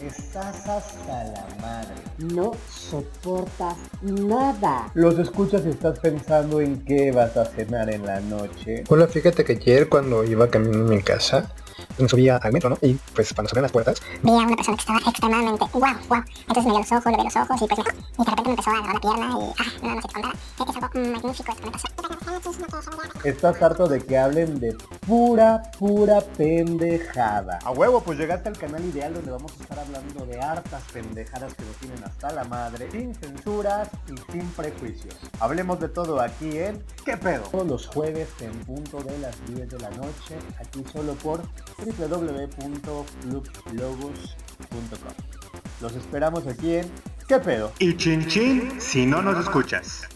Estás hasta la madre. No soportas nada. Los escuchas y estás pensando en qué vas a cenar en la noche. Hola, fíjate que ayer cuando iba caminando en mi casa, me subía al metro, ¿no? Y pues cuando se las puertas, vi a una persona que estaba extremadamente guau, guau. Entonces me dio los ojos, le vi los ojos y pues me, y de repente me empezó a agarrar la pierna y ah, no, no sé qué onda. Es que es algo magnífico esto que me pasó. Estás harto de que hablen de pura, pura pendejada. A huevo, pues llegaste al canal ideal donde vamos a estar hablando de hartas pendejadas que nos tienen hasta la madre, sin censuras y sin prejuicios. Hablemos de todo aquí en ¿Qué pedo? Todos los jueves en punto de las 10 de la noche, aquí solo por www.fluxlogos.com. Los esperamos aquí en ¿Qué pedo? Y chin chin si no nos escuchas.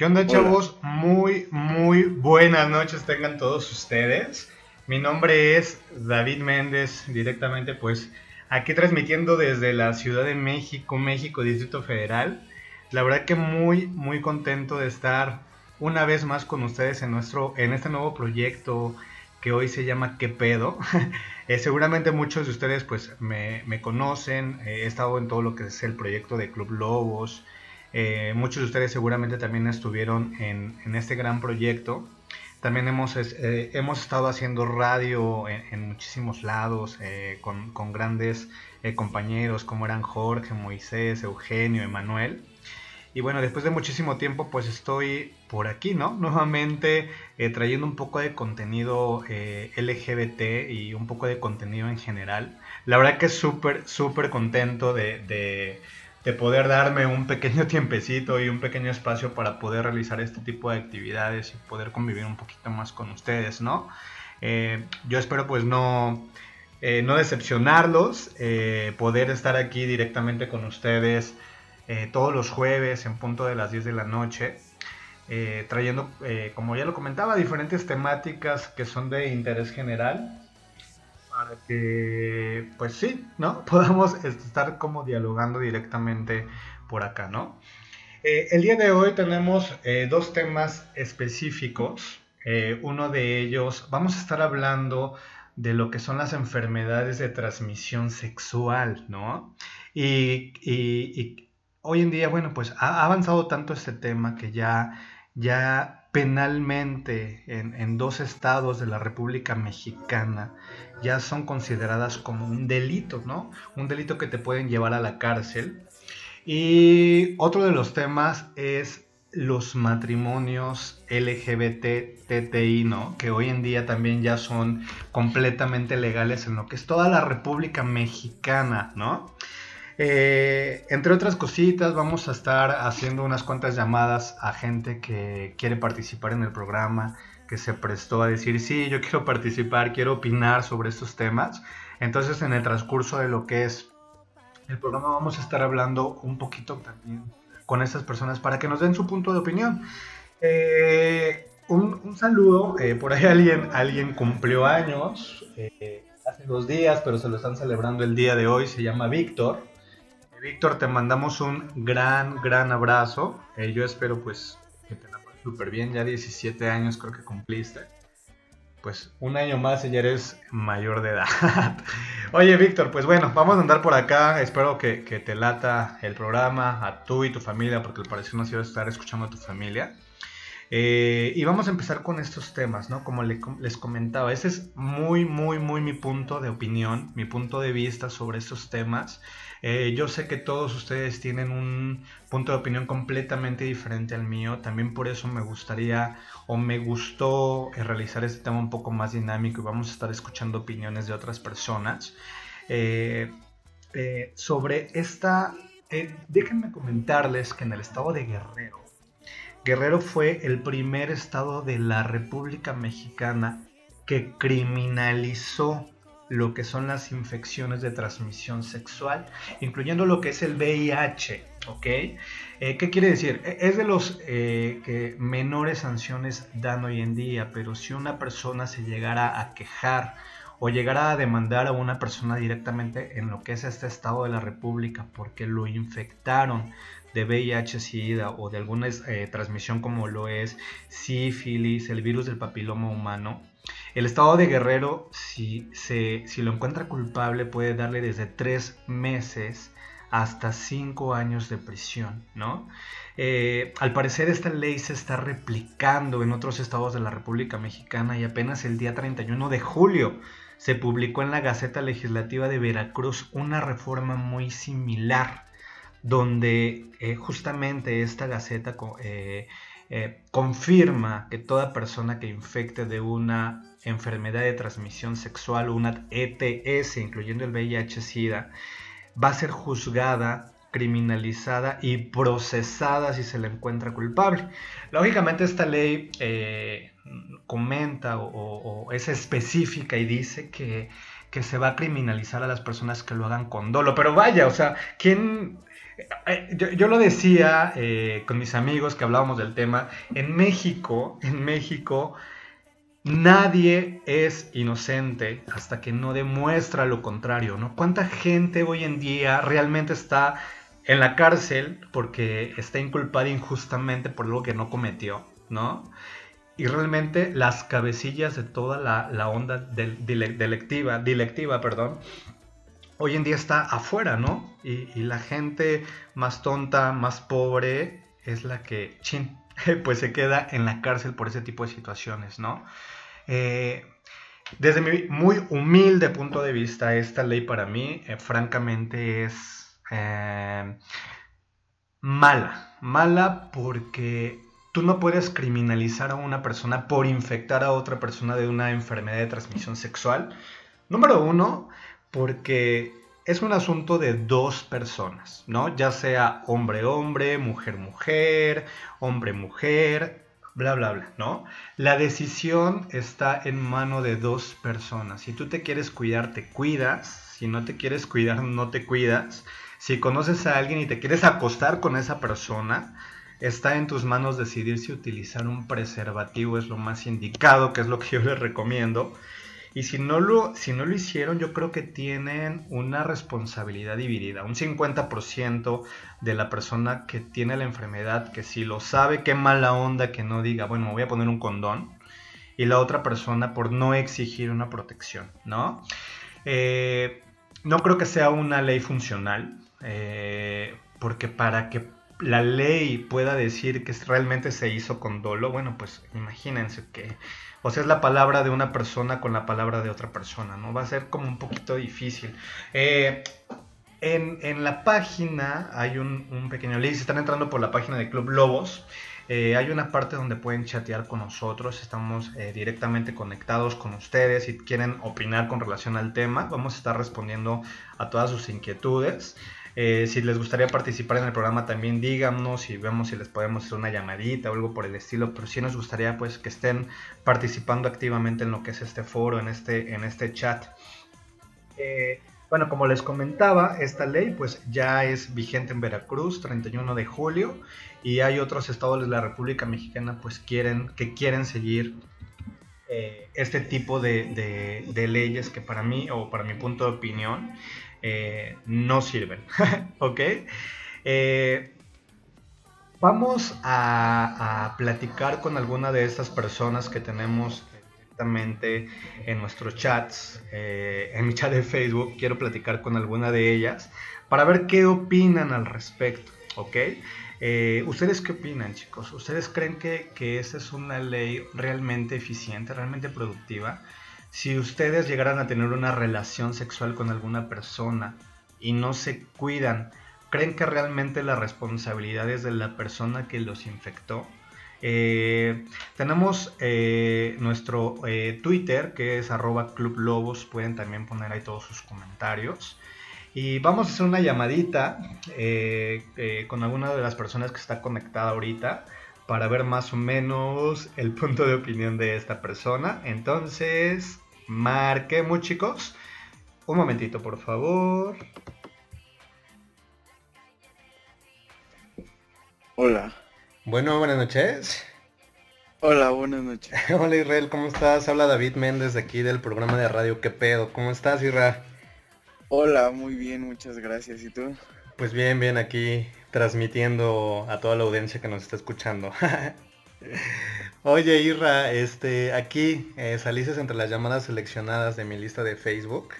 ¿Qué onda chavos? Muy, muy buenas noches tengan todos ustedes. Mi nombre es David Méndez, directamente pues aquí transmitiendo desde la Ciudad de México, México, Distrito Federal. La verdad que muy, muy contento de estar una vez más con ustedes en, nuestro, en este nuevo proyecto que hoy se llama ¿Qué pedo? Eh, seguramente muchos de ustedes pues me, me conocen, eh, he estado en todo lo que es el proyecto de Club Lobos, eh, muchos de ustedes seguramente también estuvieron en, en este gran proyecto. También hemos, eh, hemos estado haciendo radio en, muchísimos lados eh, con, con, grandes compañeros como eran Jorge, Moisés, Eugenio, Emanuel. Y bueno, después de muchísimo tiempo pues estoy por aquí, ¿no? Nuevamente trayendo un poco de contenido LGBT y un poco de contenido en general. La verdad que súper, súper contento de poder darme un pequeño tiempecito y un pequeño espacio para poder realizar este tipo de actividades y poder convivir un poquito más con ustedes, ¿no? Eh, yo espero pues no, eh, no decepcionarlos, eh, poder estar aquí directamente con ustedes todos los jueves en punto de las 10 de la noche, trayendo, como ya lo comentaba, diferentes temáticas que son de interés general para que, pues sí, ¿no? Podamos estar como dialogando directamente por acá, ¿no? Eh, el día de hoy tenemos eh, dos temas específicos. Eh, uno de ellos, vamos a estar hablando de lo que son las enfermedades de transmisión sexual, ¿no? Y, hoy en día, bueno, pues ha avanzado tanto este tema que ya, ya penalmente en, en dos estados de la República Mexicana ya son consideradas como un delito, ¿no? Un delito que te pueden llevar a la cárcel. Y otro de los temas es los matrimonios LGBT, TTI, ¿no? Que hoy en día también ya son completamente legales en lo que es toda la República Mexicana, ¿no? Eh, entre otras cositas, vamos a estar haciendo unas cuantas llamadas a gente que quiere participar en el programa, que se prestó a decir, sí, yo quiero participar, quiero opinar sobre estos temas. Entonces, en el transcurso de lo que es el programa, vamos a estar hablando un poquito también con estas personas para que nos den su punto de opinión. Eh, un, saludo, eh, por ahí alguien, alguien cumplió años eh, hace dos días, pero se lo están celebrando el día de hoy, se llama Víctor. Víctor, te mandamos un gran, gran abrazo. yo espero pues súper bien, ya 17 años creo que cumpliste. Pues un año más y ya eres mayor de edad. Oye, Víctor, pues bueno, vamos a andar por acá. Espero que, te lata el programa, a tú y tu familia, porque al parecer nos iba a estar escuchando a tu familia. Eh, y vamos a empezar con estos temas, ¿no? Como les comentaba, ese es muy, muy, muy mi punto de opinión, mi punto de vista sobre estos temas. Eh, yo sé que todos ustedes tienen un punto de opinión completamente diferente al mío. También por eso me gustaría o me gustó eh, realizar este tema un poco más dinámico y vamos a estar escuchando opiniones de otras personas. Eh, sobre esta... déjenme comentarles que en el estado de Guerrero, Guerrero fue el primer estado de la República Mexicana que criminalizó lo que son las infecciones de transmisión sexual, incluyendo lo que es el VIH, ¿ok? Eh, ¿Qué quiere decir? E, es de los eh, que menores sanciones dan hoy en día, pero si una persona se llegara a quejar o llegara a demandar a una persona directamente en lo que es este estado de la República porque lo infectaron de VIH, SIDA o de alguna eh, transmisión como lo es sífilis, el virus del papiloma humano, el estado de Guerrero, si, se, si lo encuentra culpable, puede darle desde tres meses hasta cinco años de prisión, ¿no? Eh, al parecer esta ley se está replicando en otros estados de la República Mexicana y apenas el día 31 de julio se publicó en la Gaceta Legislativa de Veracruz una reforma muy similar, donde eh, justamente esta Gaceta eh, confirma que toda persona que infecte de una enfermedad de transmisión sexual o una ETS, incluyendo el VIH-Sida, va a ser juzgada, criminalizada y procesada si se le encuentra culpable. Lógicamente esta ley eh, comenta o, es específica y dice que, se va a criminalizar a las personas que lo hagan con dolo. Pero vaya, o sea, ¿quién... Eh, yo, lo decía eh, con mis amigos que hablábamos del tema, en México, en México Nadie es inocente hasta que no demuestra lo contrario, ¿no? ¿Cuánta gente hoy en día realmente está en la cárcel porque está inculpada injustamente por algo que no cometió, ¿no? Y realmente las cabecillas de toda la, onda delectiva, dilectiva, perdón, hoy en día está afuera, ¿no? Y, la gente más tonta, más pobre, es la que, chin, pues se queda en la cárcel por ese tipo de situaciones, ¿no? Eh, desde mi muy humilde punto de vista, esta ley para mí, eh, francamente, es eh, mala. Mala porque tú no puedes criminalizar a una persona por infectar a otra persona de una enfermedad de transmisión sexual. Número uno, porque es un asunto de dos personas, ¿no? Ya sea hombre-hombre, mujer-mujer, hombre-mujer, bla, bla, bla, ¿no? La decisión está en mano de dos personas. Si tú te quieres cuidar, te cuidas. Si no te quieres cuidar, no te cuidas. Si conoces a alguien y te quieres acostar con esa persona, está en tus manos decidir si utilizar un preservativo es lo más indicado, que es lo que yo les recomiendo. Y si no, lo, si no lo hicieron, yo creo que tienen una responsabilidad dividida. Un 50% de la persona que tiene la enfermedad, que si lo sabe, qué mala onda que no diga, bueno, me voy a poner un condón. Y la otra persona por no exigir una protección, ¿no? Eh, no creo que sea una ley funcional, eh, porque para que la ley pueda decir que realmente se hizo con dolo, bueno, pues imagínense que o sea, es la palabra de una persona con la palabra de otra persona, ¿no? Va a ser como un poquito difícil. Eh, en, la página hay un, pequeño link, si están entrando por la página de Club Lobos, eh, hay una parte donde pueden chatear con nosotros, estamos eh, directamente conectados con ustedes, si quieren opinar con relación al tema, vamos a estar respondiendo a todas sus inquietudes. Eh, si les gustaría participar en el programa también díganos y vemos si les podemos hacer una llamadita o algo por el estilo, pero sí nos gustaría pues que estén participando activamente en lo que es este foro, en este, en este chat. Eh, bueno, como les comentaba, esta ley pues ya es vigente en Veracruz, 31 de julio, y hay otros estados de la República Mexicana pues quieren, que quieren seguir eh, este tipo de, de, leyes que para mí, o para mi punto de opinión, eh, no sirven. ¿Ok? Eh, vamos a, platicar con alguna de estas personas que tenemos directamente en nuestros chats, eh, en mi chat de Facebook. Quiero platicar con alguna de ellas para ver qué opinan al respecto. ¿Ok? ¿Ustedes qué opinan, chicos? ¿Ustedes creen que, que esa es una ley realmente eficiente, realmente productiva? Si ustedes llegaran a tener una relación sexual con alguna persona y no se cuidan, ¿creen que realmente la responsabilidad es de la persona que los infectó? Eh, tenemos eh, nuestro eh, Twitter que es arroba Club pueden también poner ahí todos sus comentarios. Y vamos a hacer una llamadita con alguna de las personas que está conectada ahorita para ver más o menos el punto de opinión de esta persona. Entonces, marquemos chicos. Un momentito, por favor. Hola. Bueno, buenas noches. Hola, buenas noches. Hola Israel, ¿cómo estás? Habla David Méndez de aquí del programa de radio ¿Qué pedo? ¿Cómo estás Israel? Hola, muy bien, muchas gracias. ¿Y tú? Pues bien, bien, aquí transmitiendo a toda la audiencia que nos está escuchando. Oye, Irra, este, aquí eh, entre las llamadas seleccionadas de mi lista de Facebook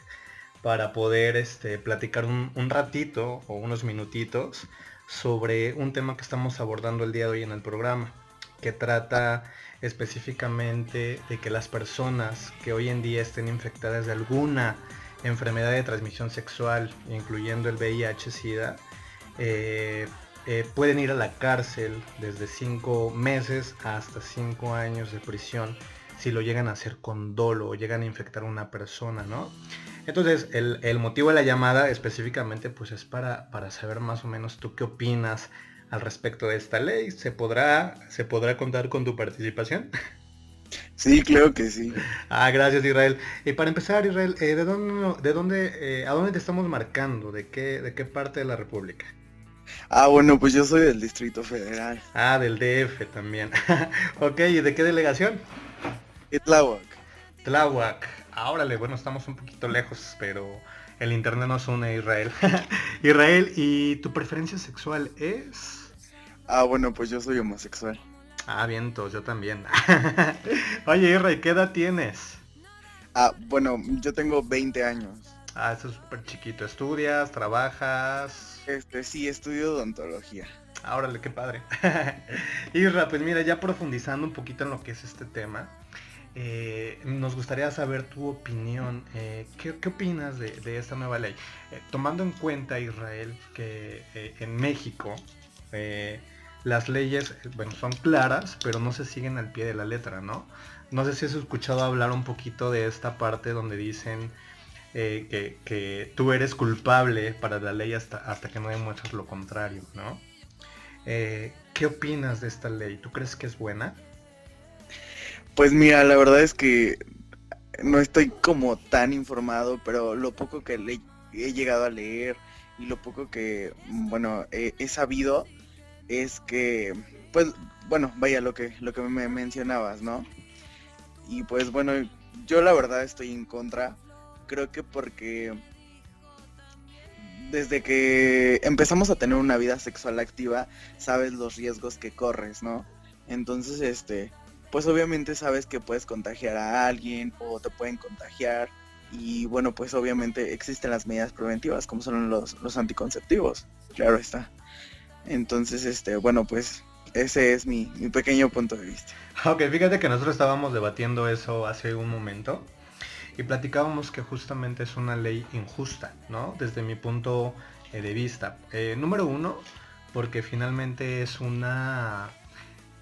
para poder este, platicar un, ratito o unos minutitos sobre un tema que estamos abordando el día de hoy en el programa, que trata específicamente de que las personas que hoy en día estén infectadas de alguna enfermedad de transmisión sexual, incluyendo el VIH-Sida, eh, eh, pueden ir a la cárcel desde 5 meses hasta 5 años de prisión si lo llegan a hacer con dolo o llegan a infectar a una persona, ¿no? Entonces, el, motivo de la llamada específicamente pues es para, para saber más o menos tú qué opinas al respecto de esta ley. ¿Se podrá, ¿se podrá contar con tu participación? Sí, creo que sí. Ah, gracias Israel. Y para empezar, Israel, eh, ¿de dónde, de dónde, eh, a dónde te estamos marcando? ¿De qué, ¿De qué parte de la República? Ah, bueno, pues yo soy del Distrito Federal. Ah, del DF también. ok, ¿y de qué delegación? Tláhuac. Tláhuac. Ah, órale, bueno, estamos un poquito lejos, pero el internet nos une a Israel. Israel, ¿y tu preferencia sexual es? Ah, bueno, pues yo soy homosexual. Ah, vientos, yo también. Oye, Israel, ¿qué edad tienes? Ah, bueno, yo tengo 20 años. Ah, eso es súper chiquito. ¿Estudias? ¿Trabajas? Este, sí, estudio odontología. Ah, órale, qué padre. Isra, pues mira, ya profundizando un poquito en lo que es este tema, eh, nos gustaría saber tu opinión. Eh, ¿qué, opinas de, esta nueva ley? Eh, tomando en cuenta, Israel, que en México las leyes, bueno, son claras, pero no se siguen al pie de la letra, ¿no? No sé si has escuchado hablar un poquito de esta parte donde dicen eh, que, tú eres culpable para la ley hasta, hasta que no demuestres lo contrario, ¿no? Eh, ¿Qué opinas de esta ley? ¿Tú crees que es buena? Pues mira, la verdad es que no estoy como tan informado, pero lo poco que he llegado a leer y lo poco que, bueno, he, sabido es que, pues, bueno, vaya lo que, lo que me mencionabas, ¿no? Y pues bueno, yo la verdad estoy en contra creo que porque desde que empezamos a tener una vida sexual activa, sabes los riesgos que corres, ¿no? Entonces, este, pues obviamente sabes que puedes contagiar a alguien o te pueden contagiar. Y bueno, pues obviamente existen las medidas preventivas, como son los, los anticonceptivos, claro está. Entonces, este, bueno, pues ese es mi, mi pequeño punto de vista. Ok, fíjate que nosotros estábamos debatiendo eso hace un momento y platicábamos que justamente es una ley injusta, ¿no? Desde mi punto eh, de vista. Eh, número uno, porque finalmente es una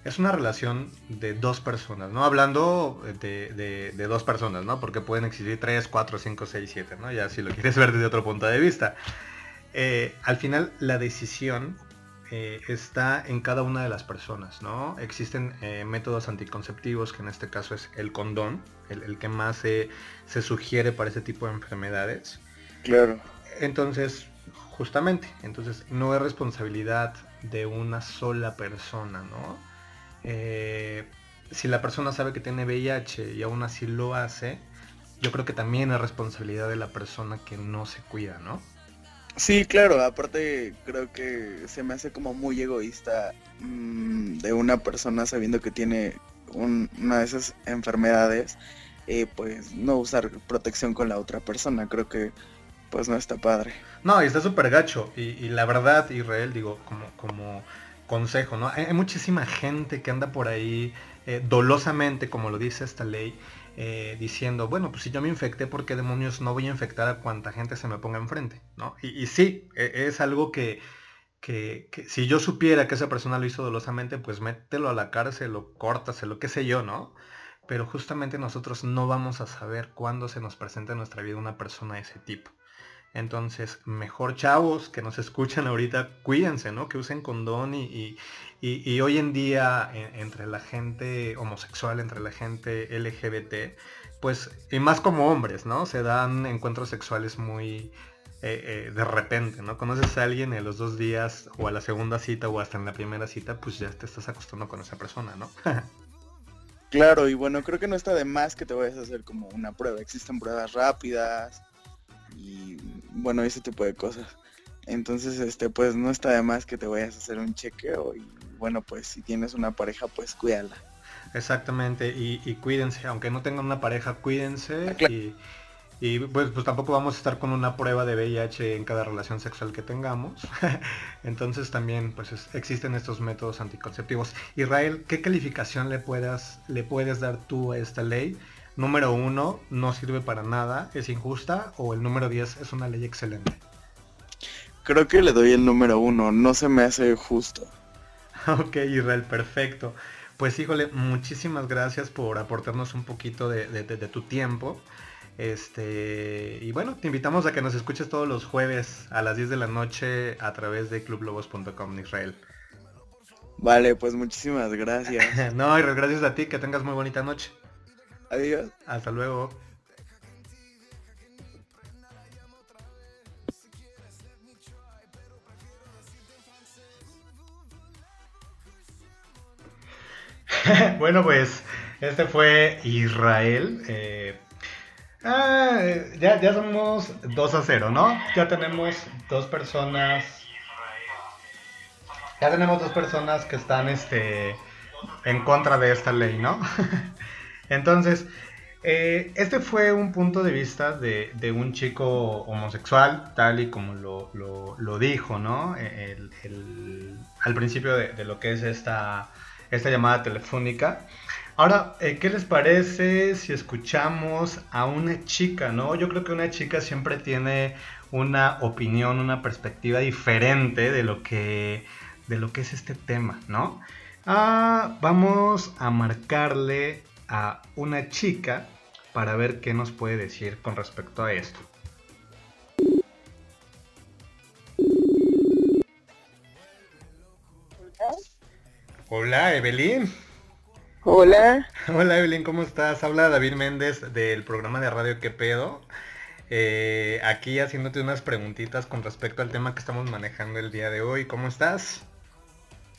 es una relación de dos personas, ¿no? Hablando de, dos personas, ¿no? Porque pueden existir tres, cuatro, cinco, seis, siete, ¿no? Ya si lo quieres ver desde otro punto de vista. Eh, al final la decisión eh, está en cada una de las personas, ¿no? Existen eh, métodos anticonceptivos, que en este caso es el condón, el, que más se, sugiere para ese tipo de enfermedades. Claro. Entonces, justamente, entonces no es responsabilidad de una sola persona, ¿no? Eh, si la persona sabe que tiene VIH y aún así lo hace, yo creo que también es responsabilidad de la persona que no se cuida, ¿no? Sí, claro, aparte creo que se me hace como muy egoísta mm, de una persona sabiendo que tiene una de esas enfermedades, eh, pues no usar protección con la otra persona, creo que pues no está padre. No, y está súper gacho, y, la verdad, Israel, digo, como, como consejo, ¿no? Hay, muchísima gente que anda por ahí eh, dolosamente, como lo dice esta ley, eh, diciendo, bueno, pues si yo me infecté, ¿por qué demonios no voy a infectar a cuanta gente se me ponga enfrente? ¿no? Y, sí, e, es algo que, que, si yo supiera que esa persona lo hizo dolosamente, pues mételo a la cárcel o córtaselo, qué sé yo, ¿no? Pero justamente nosotros no vamos a saber cuándo se nos presenta en nuestra vida una persona de ese tipo. Entonces, mejor chavos que nos escuchan ahorita, cuídense, ¿no? Que usen condón y, y, hoy en día entre la gente homosexual, entre la gente LGBT, pues, y más como hombres, ¿no? Se dan encuentros sexuales muy eh, eh, de repente, ¿no? Conoces a alguien en los dos días o a la segunda cita o hasta en la primera cita, pues ya te estás acostando con esa persona, ¿no? Claro, y bueno, creo que no está de más que te vayas a hacer como una prueba. Existen pruebas rápidas y bueno, ese tipo de cosas. Entonces, este, pues no está de más que te vayas a hacer un chequeo y bueno, pues si tienes una pareja, pues cuídala. Exactamente, y, cuídense, aunque no tengan una pareja, cuídense ah, y, y pues, pues, tampoco vamos a estar con una prueba de VIH en cada relación sexual que tengamos. Entonces también pues existen estos métodos anticonceptivos. Israel, ¿qué calificación le puedas, le puedes dar tú a esta ley? Número uno, no sirve para nada, es injusta, o el número 10 es una ley excelente. Creo que le doy el número uno, no se me hace justo. ok, Israel, perfecto. Pues híjole, muchísimas gracias por aportarnos un poquito de, tu tiempo. Este, y bueno, te invitamos a que nos escuches todos los jueves a las 10 de la noche a través de clublobos.com Israel. Vale, pues muchísimas gracias. no, gracias a ti, que tengas muy bonita noche. Adiós. Hasta luego. bueno, pues este fue Israel. Eh, ah, ya, ya somos 2 a 0, ¿no? Ya tenemos dos personas. Ya tenemos dos personas que están este, en contra de esta ley, ¿no? Entonces, eh, este fue un punto de vista de, un chico homosexual, tal y como lo, dijo, ¿no? al principio de, lo que es esta esta llamada telefónica. Ahora, eh, ¿qué les parece si escuchamos a una chica, no? Yo creo que una chica siempre tiene una opinión, una perspectiva diferente de lo que, de lo que es este tema, ¿no? Ah, vamos a marcarle a una chica para ver qué nos puede decir con respecto a esto. Hola, Evelyn. Hola. Hola, Evelyn, ¿cómo estás? Habla David Méndez del programa de radio ¿Qué pedo? Eh, aquí haciéndote unas preguntitas con respecto al tema que estamos manejando el día de hoy. ¿Cómo estás?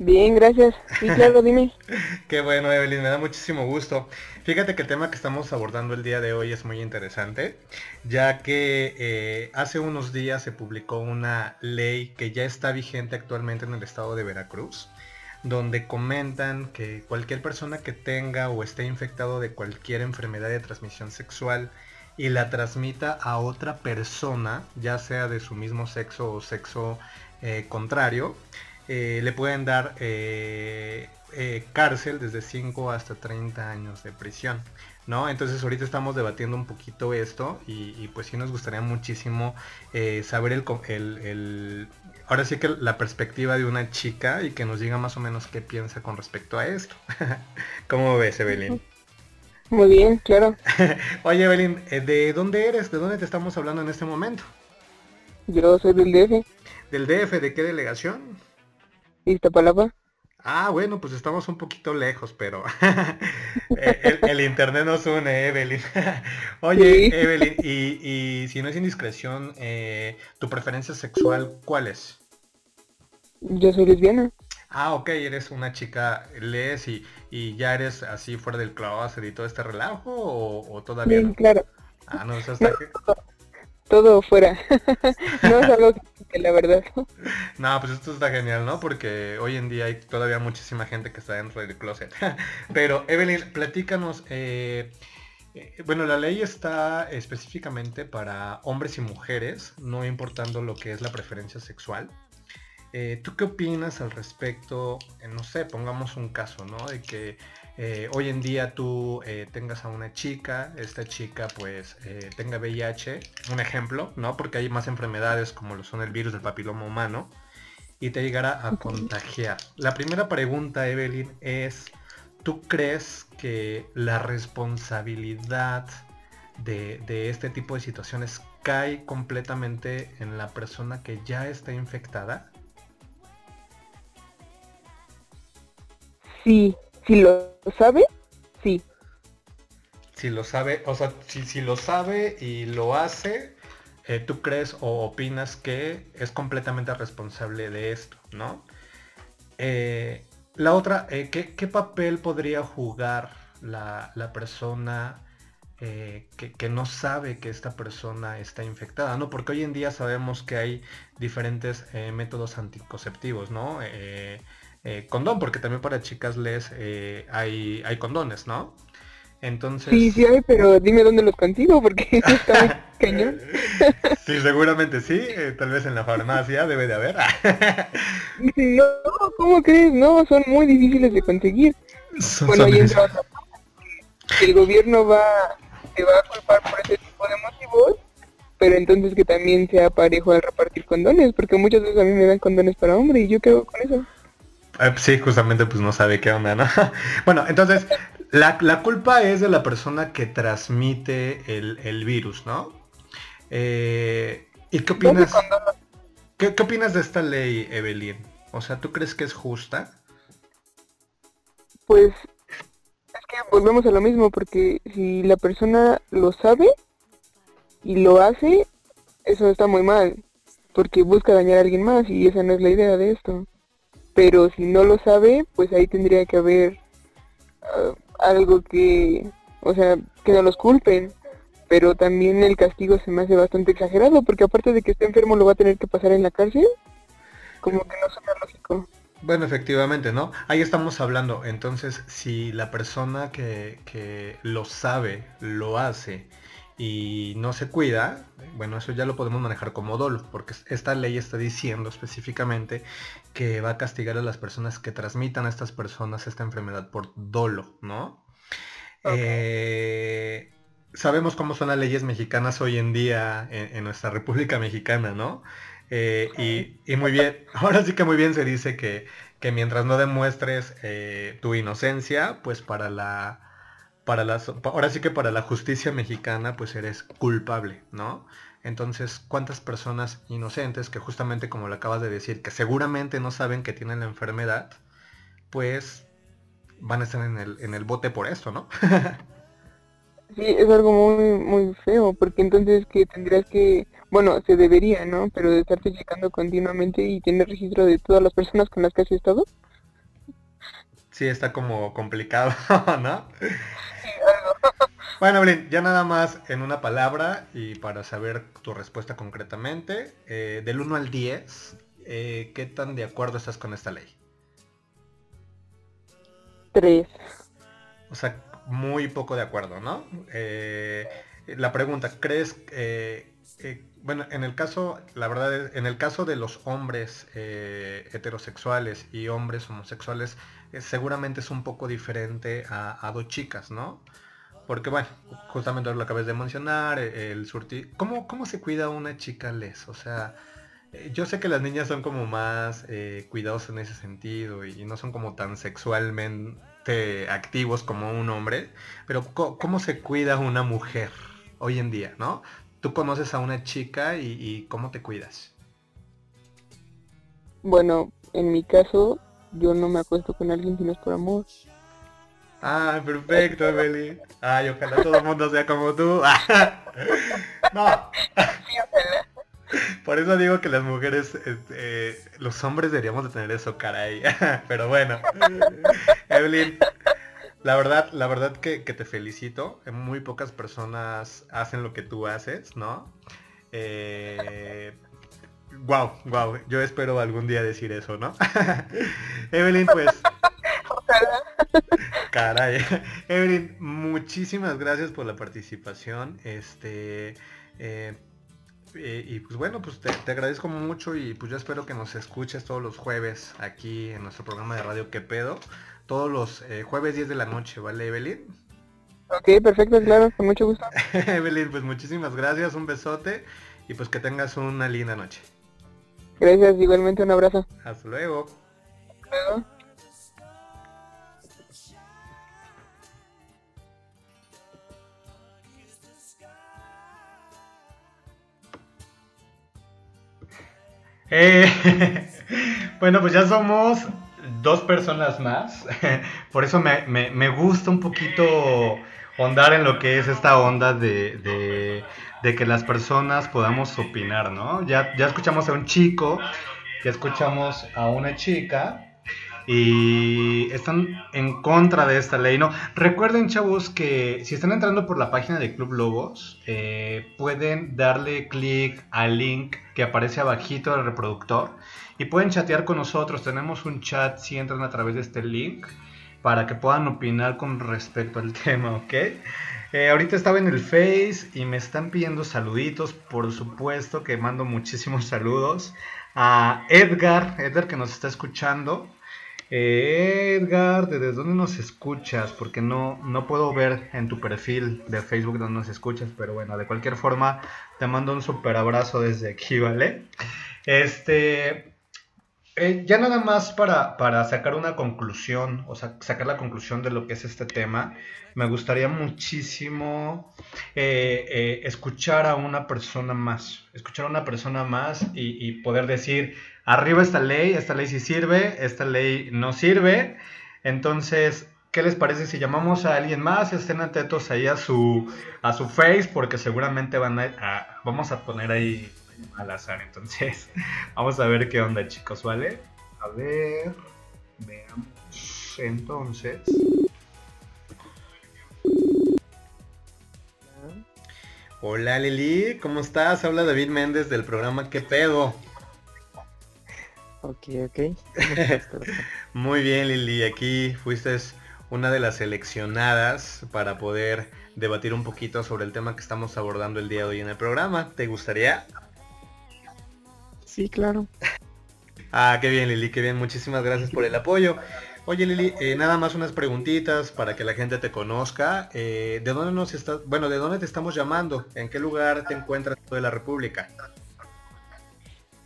Bien, gracias. Sí, claro, dime. Qué bueno, Evelyn, me da muchísimo gusto. Fíjate que el tema que estamos abordando el día de hoy es muy interesante, ya que eh, hace unos días se publicó una ley que ya está vigente actualmente en el estado de Veracruz donde comentan que cualquier persona que tenga o esté infectado de cualquier enfermedad de transmisión sexual y la transmita a otra persona, ya sea de su mismo sexo o sexo eh, contrario, eh, le pueden dar eh, cárcel desde 5 hasta 30 años de prisión. ¿No? Entonces ahorita estamos debatiendo un poquito esto y, pues sí nos gustaría muchísimo saber el, el, ahora sí que la perspectiva de una chica y que nos diga más o menos qué piensa con respecto a esto. ¿Cómo ves, Evelyn? Muy bien, claro. Oye, Evelyn, eh, ¿de dónde eres? ¿De dónde te estamos hablando en este momento? Yo soy del DF. ¿Del DF? ¿De qué delegación? Iztapalapa. Ah, bueno, pues estamos un poquito lejos, pero el, internet nos une, Evelyn. Oye, Evelyn, y, si no es indiscreción, eh, ¿tu preferencia sexual cuál es? Yo soy lesbiana. Ah, ok, eres una chica, lees y, y ya eres así fuera del closet y todo este relajo o, todavía no? claro. Ah, no, eso está... todo, fuera. no es algo que la verdad. No, pues esto está genial, ¿no? Porque hoy en día hay todavía muchísima gente que está dentro del closet. Pero Evelyn, platícanos, eh, eh, bueno, la ley está específicamente para hombres y mujeres, no importando lo que es la preferencia sexual. Eh, ¿Tú qué opinas al respecto? No sé, pongamos un caso, ¿no? De que eh, hoy en día tú tengas a una chica, esta chica pues tenga VIH, un ejemplo, ¿no? Porque hay más enfermedades como lo son el virus del papiloma humano, y te llegará a contagiar. La primera pregunta, Evelyn, es, ¿tú crees que la responsabilidad de, de este tipo de situaciones cae completamente en la persona que ya está infectada? Sí, si lo sabe, sí. Si lo sabe, o sea, si, lo sabe y lo hace, eh, tú crees o opinas que es completamente responsable de esto, ¿no? Eh, la otra, eh, ¿qué, papel podría jugar la, persona eh, que, no sabe que esta persona está infectada, ¿no? Porque hoy en día sabemos que hay diferentes métodos anticonceptivos, ¿no? Eh, condón, porque también para chicas les hay, hay condones, ¿no? Entonces... Sí, sí hay, pero dime dónde los consigo, porque está muy cañón. Sí, seguramente sí, tal vez en la farmacia debe de haber. no, ¿cómo crees? No, son muy difíciles de conseguir. bueno, ahí entra el gobierno va se va a culpar por ese tipo de motivos, pero entonces que también sea parejo al repartir condones, porque muchas veces a mí me dan condones para hombre y yo quedo con eso. Ah, sí, justamente pues no sabe qué onda, ¿no? bueno, entonces la, culpa es de la persona que transmite el, virus, ¿no? Eh, ¿Y qué opinas? ¿Qué, ¿Qué opinas de esta ley, Evelyn? O sea, ¿tú crees que es justa? Pues volvemos a lo mismo, porque si la persona lo sabe y lo hace, eso está muy mal, porque busca dañar a alguien más y esa no es la idea de esto. Pero si no lo sabe, pues ahí tendría que haber ah, algo que, o sea, que no los culpen. Pero también el castigo se me hace bastante exagerado, porque aparte de que esté enfermo lo va a tener que pasar en la cárcel, como que no suena lógico. Bueno, efectivamente, ¿no? Ahí estamos hablando. Entonces, si la persona que, lo sabe, lo hace y no se cuida, bueno, eso ya lo podemos manejar como dolo, porque esta ley está diciendo específicamente que va a castigar a las personas que transmitan a estas personas esta enfermedad por dolo, ¿no? Eh, sabemos cómo son las leyes mexicanas hoy en día en nuestra República Mexicana, ¿no? Eh, y, muy bien, ahora sí que muy bien se dice que, mientras no demuestres eh, tu inocencia, pues para la, para la, ahora sí que para la justicia mexicana, pues eres culpable, ¿no? Entonces, ¿cuántas personas inocentes que justamente como lo acabas de decir, que seguramente no saben que tienen la enfermedad, pues van a estar en el, en el bote por esto, ¿no? sí, es algo muy, muy feo, porque entonces que tendrías que bueno, se debería, ¿no? Pero de estarte checando continuamente y tener registro de todas las personas con las que has estado. Sí, está como complicado, ¿no? Bueno, Blin, ya nada más en una palabra y para saber tu respuesta concretamente, eh, del 1 al 10, eh, ¿qué tan de acuerdo estás con esta ley? 3. O sea, muy poco de acuerdo, ¿no? Eh, la pregunta, ¿crees eh, bueno, en el caso, la verdad es, en el caso de los hombres heterosexuales y hombres homosexuales, seguramente es un poco diferente a, dos chicas, ¿no? Porque bueno, justamente lo acabas de mencionar, eh, el surti... ¿Cómo, ¿Cómo se cuida una chica les? O sea, yo sé que las niñas son como más cuidados en ese sentido y, no son como tan sexualmente activos como un hombre, pero ¿cómo se cuida una mujer hoy en día, no? tú conoces a una chica y, cómo te cuidas. Bueno, en mi caso, yo no me acuesto con alguien si no es por amor. Ah, perfecto, Emily. Ay, ojalá todo el mundo sea como tú. no. Por eso digo que las mujeres, este, los hombres deberíamos de tener eso, caray. Pero bueno. Evelyn, la verdad, la verdad que, te felicito. Muy pocas personas hacen lo que tú haces, ¿no? Eh, wow, wow. Yo espero algún día decir eso, ¿no? Evelyn, pues. Caray. Evelyn, muchísimas gracias por la participación. Este. Eh, eh, y pues bueno, pues te, te, agradezco mucho y pues yo espero que nos escuches todos los jueves aquí en nuestro programa de radio ¿Qué pedo? todos los eh, jueves 10 de la noche, ¿vale, Evelyn? Ok, perfecto, claro, con mucho gusto. Evelyn, pues muchísimas gracias, un besote y pues que tengas una linda noche. Gracias, igualmente un abrazo. Hasta luego. Hasta luego. Eh, bueno, pues ya somos dos personas más. Por eso me, gusta un poquito ondar en lo que es esta onda de, que las personas podamos opinar, ¿no? Ya, ya escuchamos a un chico, ya escuchamos a una chica y están en contra de esta ley, ¿no? Recuerden, chavos, que si están entrando por la página de Club Lobos, eh, pueden darle clic al link que aparece abajito del reproductor y pueden chatear con nosotros. Tenemos un chat si entran a través de este link para que puedan opinar con respecto al tema, ¿ok? Eh, ahorita estaba en el Face y me están pidiendo saluditos, por supuesto que mando muchísimos saludos a Edgar, Edgar que nos está escuchando. Eh, Edgar, ¿desde dónde nos escuchas? Porque no, no puedo ver en tu perfil de Facebook dónde nos escuchas, pero bueno, de cualquier forma, te mando un super abrazo desde aquí, ¿vale? Este, eh, ya nada más para, para, sacar una conclusión, o sea, sacar la conclusión de lo que es este tema, me gustaría muchísimo eh, escuchar a una persona más, escuchar a una persona más y, y poder decir, arriba esta ley, esta ley sí sirve, esta ley no sirve. Entonces, ¿qué les parece si llamamos a alguien más? Estén atentos ahí a su, a su face porque seguramente van a, vamos a poner ahí al azar. Entonces, vamos a ver qué onda chicos, ¿vale? A ver, veamos entonces. Hola Lili, ¿cómo estás? Habla David Méndez del programa ¿Qué pedo? Ok, ok. Muy bien, Lili. Aquí fuiste una de las seleccionadas para poder debatir un poquito sobre el tema que estamos abordando el día de hoy en el programa. ¿Te gustaría? Sí, claro. Ah, qué bien, Lili, qué bien. Muchísimas gracias por el apoyo. Oye, Lili, eh, nada más unas preguntitas para que la gente te conozca. Eh, ¿De dónde nos estás, bueno, de dónde te estamos llamando? ¿En qué lugar te encuentras de la República?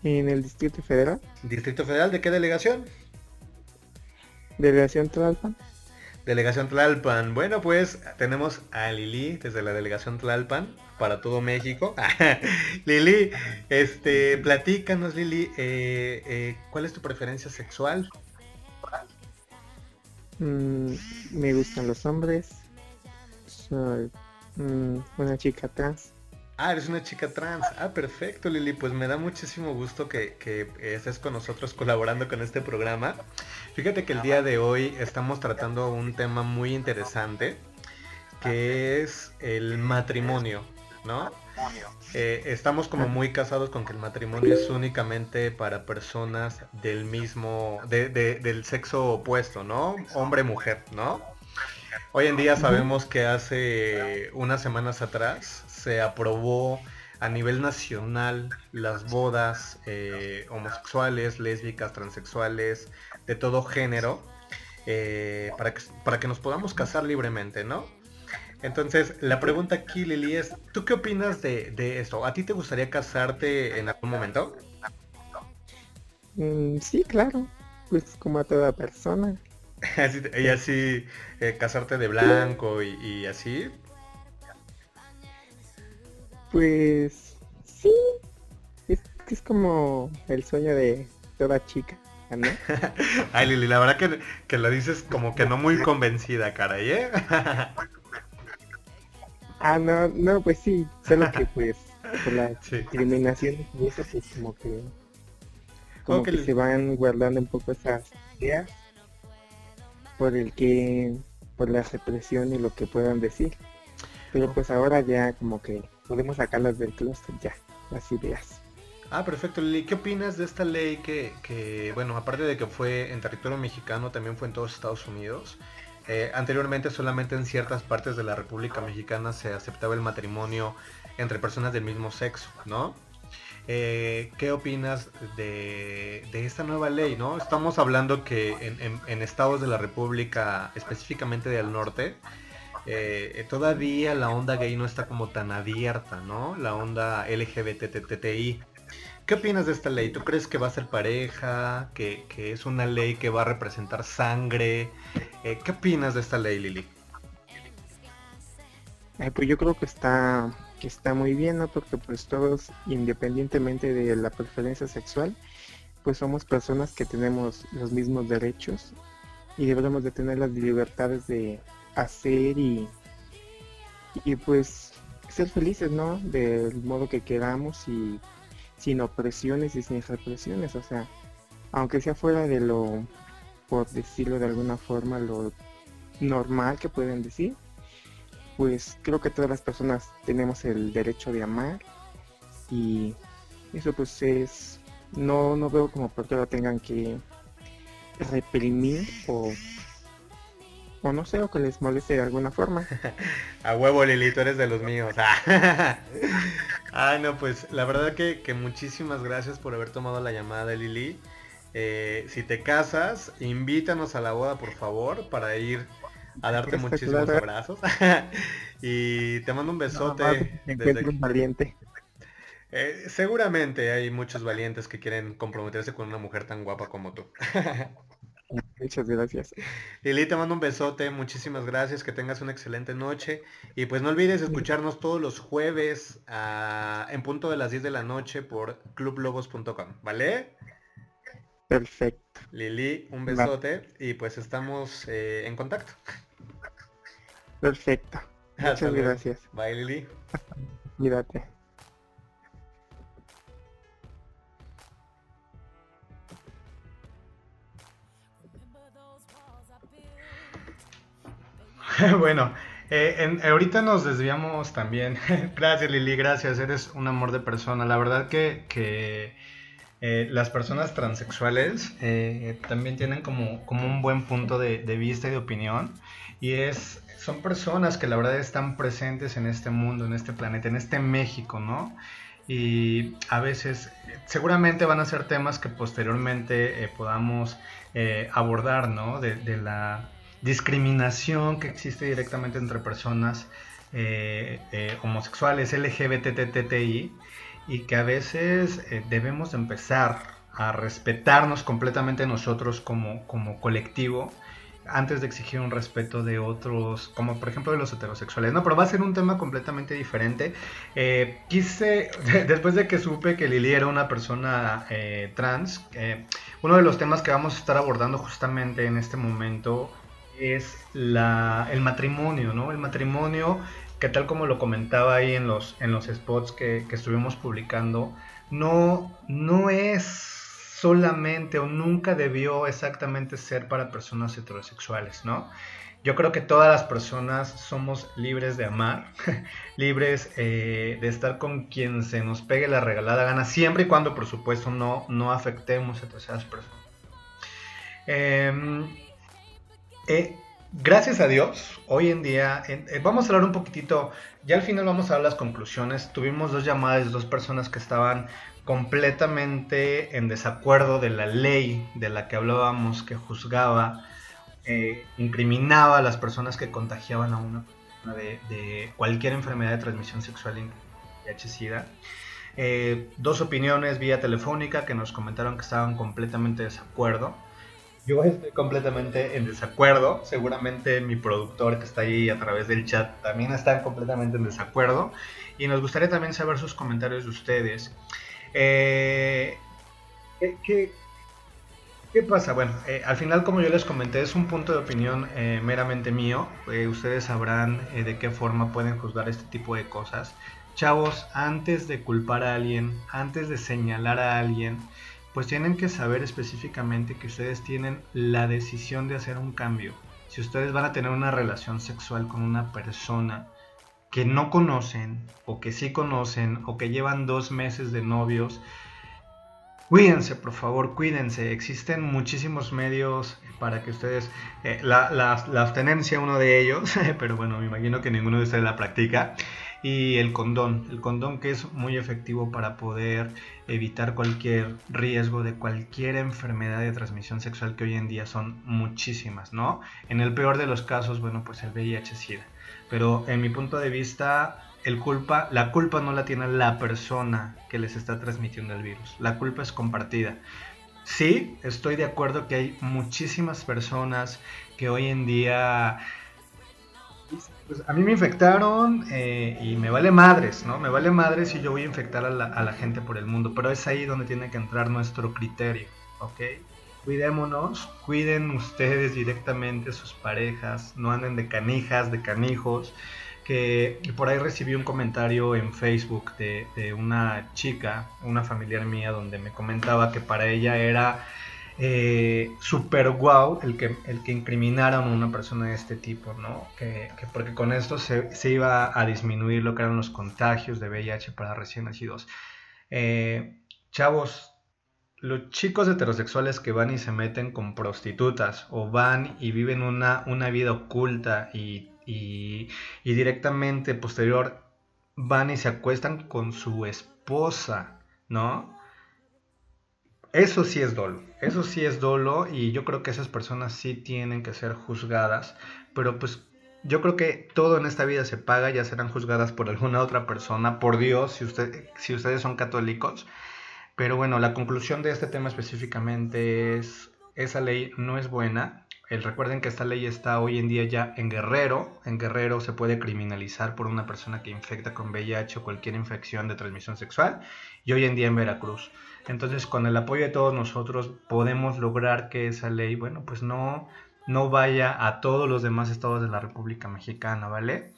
En el Distrito Federal. ¿Distrito Federal de qué delegación? Delegación Tlalpan. Delegación Tlalpan. Bueno, pues tenemos a Lili desde la delegación Tlalpan para todo México. Lili, este, platícanos, Lili, eh, eh, ¿cuál es tu preferencia sexual? Mm, me gustan los hombres. Soy mm, una chica trans. Ah, eres una chica trans. Ah, perfecto, Lili. Pues me da muchísimo gusto que, estés con nosotros colaborando con este programa. Fíjate que el día de hoy estamos tratando un tema muy interesante, que es el matrimonio, ¿no? Eh, estamos como muy casados con que el matrimonio es únicamente para personas del mismo, del sexo opuesto, ¿no? Hombre-mujer, ¿no? Hoy en día sabemos que hace unas semanas atrás se aprobó a nivel nacional las bodas eh, homosexuales, lésbicas, transexuales, de todo género, eh, para, que, para que nos podamos casar libremente, ¿no? Entonces, la pregunta aquí, Lili, es, ¿tú qué opinas de, de esto? ¿A ti te gustaría casarte en algún momento? Mm, sí, claro, pues como a toda persona. y así, eh, casarte de blanco y así, pues sí, es, es como el sueño de toda chica. ¿no? Ay Lili, la verdad que, que lo dices como que no muy convencida, caray, ¿eh? ah, no, no, pues sí, solo que pues por la discriminación y eso pues como que como que se van guardando un poco esas ideas por el que por la represión y lo que puedan decir pero pues ahora ya como que podemos sacarlas del closet ya, las ideas. Ah, perfecto, Lili. ¿Qué opinas de esta ley que, que, bueno, aparte de que fue en territorio mexicano, también fue en todos Estados Unidos? Eh, anteriormente solamente en ciertas partes de la República Mexicana se aceptaba el matrimonio entre personas del mismo sexo, ¿no? Eh, ¿Qué opinas de, de, esta nueva ley, no? Estamos hablando que en, en estados de la República, específicamente del norte, eh, todavía la onda gay no está como tan abierta, ¿no? La onda LGBTTI. ¿Qué opinas de esta ley? ¿Tú crees que va a ser pareja? ¿Que, es una ley que va a representar sangre? Eh, ¿Qué opinas de esta ley, Lili? pues yo creo que está que está muy bien, ¿no? Porque pues todos, independientemente de la preferencia sexual, pues somos personas que tenemos los mismos derechos y debemos de tener las libertades de, hacer y, y pues ser felices, ¿no? Del modo que queramos y sin opresiones y sin represiones, o sea, aunque sea fuera de lo por decirlo de alguna forma, lo normal que pueden decir, pues creo que todas las personas tenemos el derecho de amar y eso pues es, no, no veo como por qué lo tengan que reprimir o o no sé, o que les moleste de alguna forma. A huevo, Lili, tú eres de los míos. Ay, no, pues la verdad que, que, muchísimas gracias por haber tomado la llamada, Lili. Eh, si te casas, invítanos a la boda, por favor, para ir a darte muchísimos abrazos. y te mando un besote. desde... un valiente. Eh, seguramente hay muchos valientes que quieren comprometerse con una mujer tan guapa como tú. Muchas gracias. Lili, te mando un besote, muchísimas gracias, que tengas una excelente noche. Y pues no olvides escucharnos todos los jueves en punto de las 10 de la noche por clublobos.com, ¿vale? Perfecto. Lili, un besote y pues estamos eh, en contacto. Perfecto. Muchas gracias. Bye Lili. Cuídate. bueno, eh, ahorita nos desviamos también. gracias Lili, gracias, eres un amor de persona. La verdad que, eh, las personas transexuales eh, también tienen como, como, un buen punto de, vista y de opinión. Y es, son personas que la verdad están presentes en este mundo, en este planeta, en este México, ¿no? Y a veces seguramente van a ser temas que posteriormente podamos abordar, ¿no? de la discriminación que existe directamente entre personas eh, eh, homosexuales, LGBTTTI, y que a veces eh, debemos empezar a respetarnos completamente nosotros como, como colectivo antes de exigir un respeto de otros, como por ejemplo de los heterosexuales. No, pero va a ser un tema completamente diferente. quise, después de que supe que Lili era una persona trans, uno de los temas que vamos a estar abordando justamente en este momento es la, el matrimonio, ¿no? El matrimonio que tal como lo comentaba ahí en los, en los spots que, estuvimos publicando, no, no es solamente o nunca debió exactamente ser para personas heterosexuales, ¿no? Yo creo que todas las personas somos libres de amar, libres eh, de estar con quien se nos pegue la regalada gana, siempre y cuando, por supuesto, no, no afectemos a terceras personas. Eh, eh, gracias a Dios, hoy en día, eh, vamos a hablar un poquitito, ya al final vamos a dar las conclusiones. Tuvimos dos llamadas dos personas que estaban completamente en desacuerdo de la ley de la que hablábamos, que juzgaba, eh, incriminaba a las personas que contagiaban a una de, de cualquier enfermedad de transmisión sexual VIH-Sida. dos opiniones vía telefónica que nos comentaron que estaban completamente de desacuerdo. Yo estoy completamente en desacuerdo. Seguramente mi productor que está ahí a través del chat también está completamente en desacuerdo. Y nos gustaría también saber sus comentarios de ustedes. Eh, ¿qué, pasa? Bueno, eh, al final, como yo les comenté, es un punto de opinión eh, meramente mío. ustedes sabrán de qué forma pueden juzgar este tipo de cosas. Chavos, antes de culpar a alguien, antes de señalar a alguien, pues tienen que saber específicamente que ustedes tienen la decisión de hacer un cambio. Si ustedes van a tener una relación sexual con una persona que no conocen o que sí conocen o que llevan dos meses de novios, cuídense, por favor, cuídense. Existen muchísimos medios para que ustedes, eh, la, la, la, abstenencia uno de ellos, pero bueno, me imagino que ninguno de ustedes la practica y el condón, el condón que es muy efectivo para poder evitar cualquier riesgo de cualquier enfermedad de transmisión sexual que hoy en día son muchísimas, ¿no? En el peor de los casos, bueno, pues el VIH-Sida. Pero en mi punto de vista, el culpa, la culpa no la tiene la persona que les está transmitiendo el virus. La culpa es compartida. Sí, estoy de acuerdo que hay muchísimas personas que hoy en día pues a mí me infectaron eh, y me vale madres, ¿no? Me vale madres y yo voy a infectar a la, gente por el mundo, pero es ahí donde tiene que entrar nuestro criterio, ¿ok? Cuidémonos, cuiden ustedes directamente sus parejas, no anden de canijas, de canijos, que por ahí recibí un comentario en Facebook de, de una chica, una familiar mía, donde me comentaba que para ella era eh, super guau el que, el que incriminaron a una persona de este tipo, ¿no? Que, porque con esto se, iba a disminuir lo que eran los contagios de VIH para recién nacidos. Eh, chavos, los chicos heterosexuales que van y se meten con prostitutas o van y viven una, una vida oculta y, y directamente posterior van y se acuestan con su esposa, ¿no? Eso sí es dolo, eso sí es dolo y yo creo que esas personas sí tienen que ser juzgadas, pero pues yo creo que todo en esta vida se paga, ya serán juzgadas por alguna otra persona, por Dios, si, usted, si ustedes son católicos. Pero bueno, la conclusión de este tema específicamente es, esa ley no es buena. El, recuerden que esta ley está hoy en día ya en Guerrero. En Guerrero se puede criminalizar por una persona que infecta con VIH o cualquier infección de transmisión sexual. Y hoy en día en Veracruz. Entonces, con el apoyo de todos nosotros podemos lograr que esa ley, bueno, pues no, no vaya a todos los demás estados de la República Mexicana, ¿vale?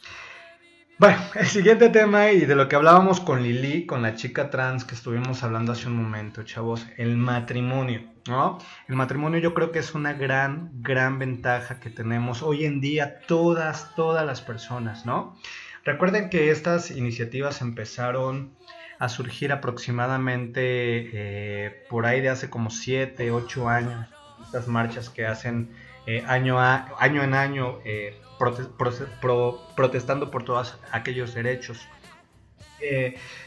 Bueno, el siguiente tema y de lo que hablábamos con Lili, con la chica trans que estuvimos hablando hace un momento, chavos, el matrimonio, ¿no? El matrimonio yo creo que es una gran, gran ventaja que tenemos hoy en día todas, todas las personas, ¿no? Recuerden que estas iniciativas empezaron a surgir aproximadamente eh, por ahí de hace como 7, 8 años, estas marchas que hacen eh, año, a, año en año eh, protestando por todos aquellos derechos.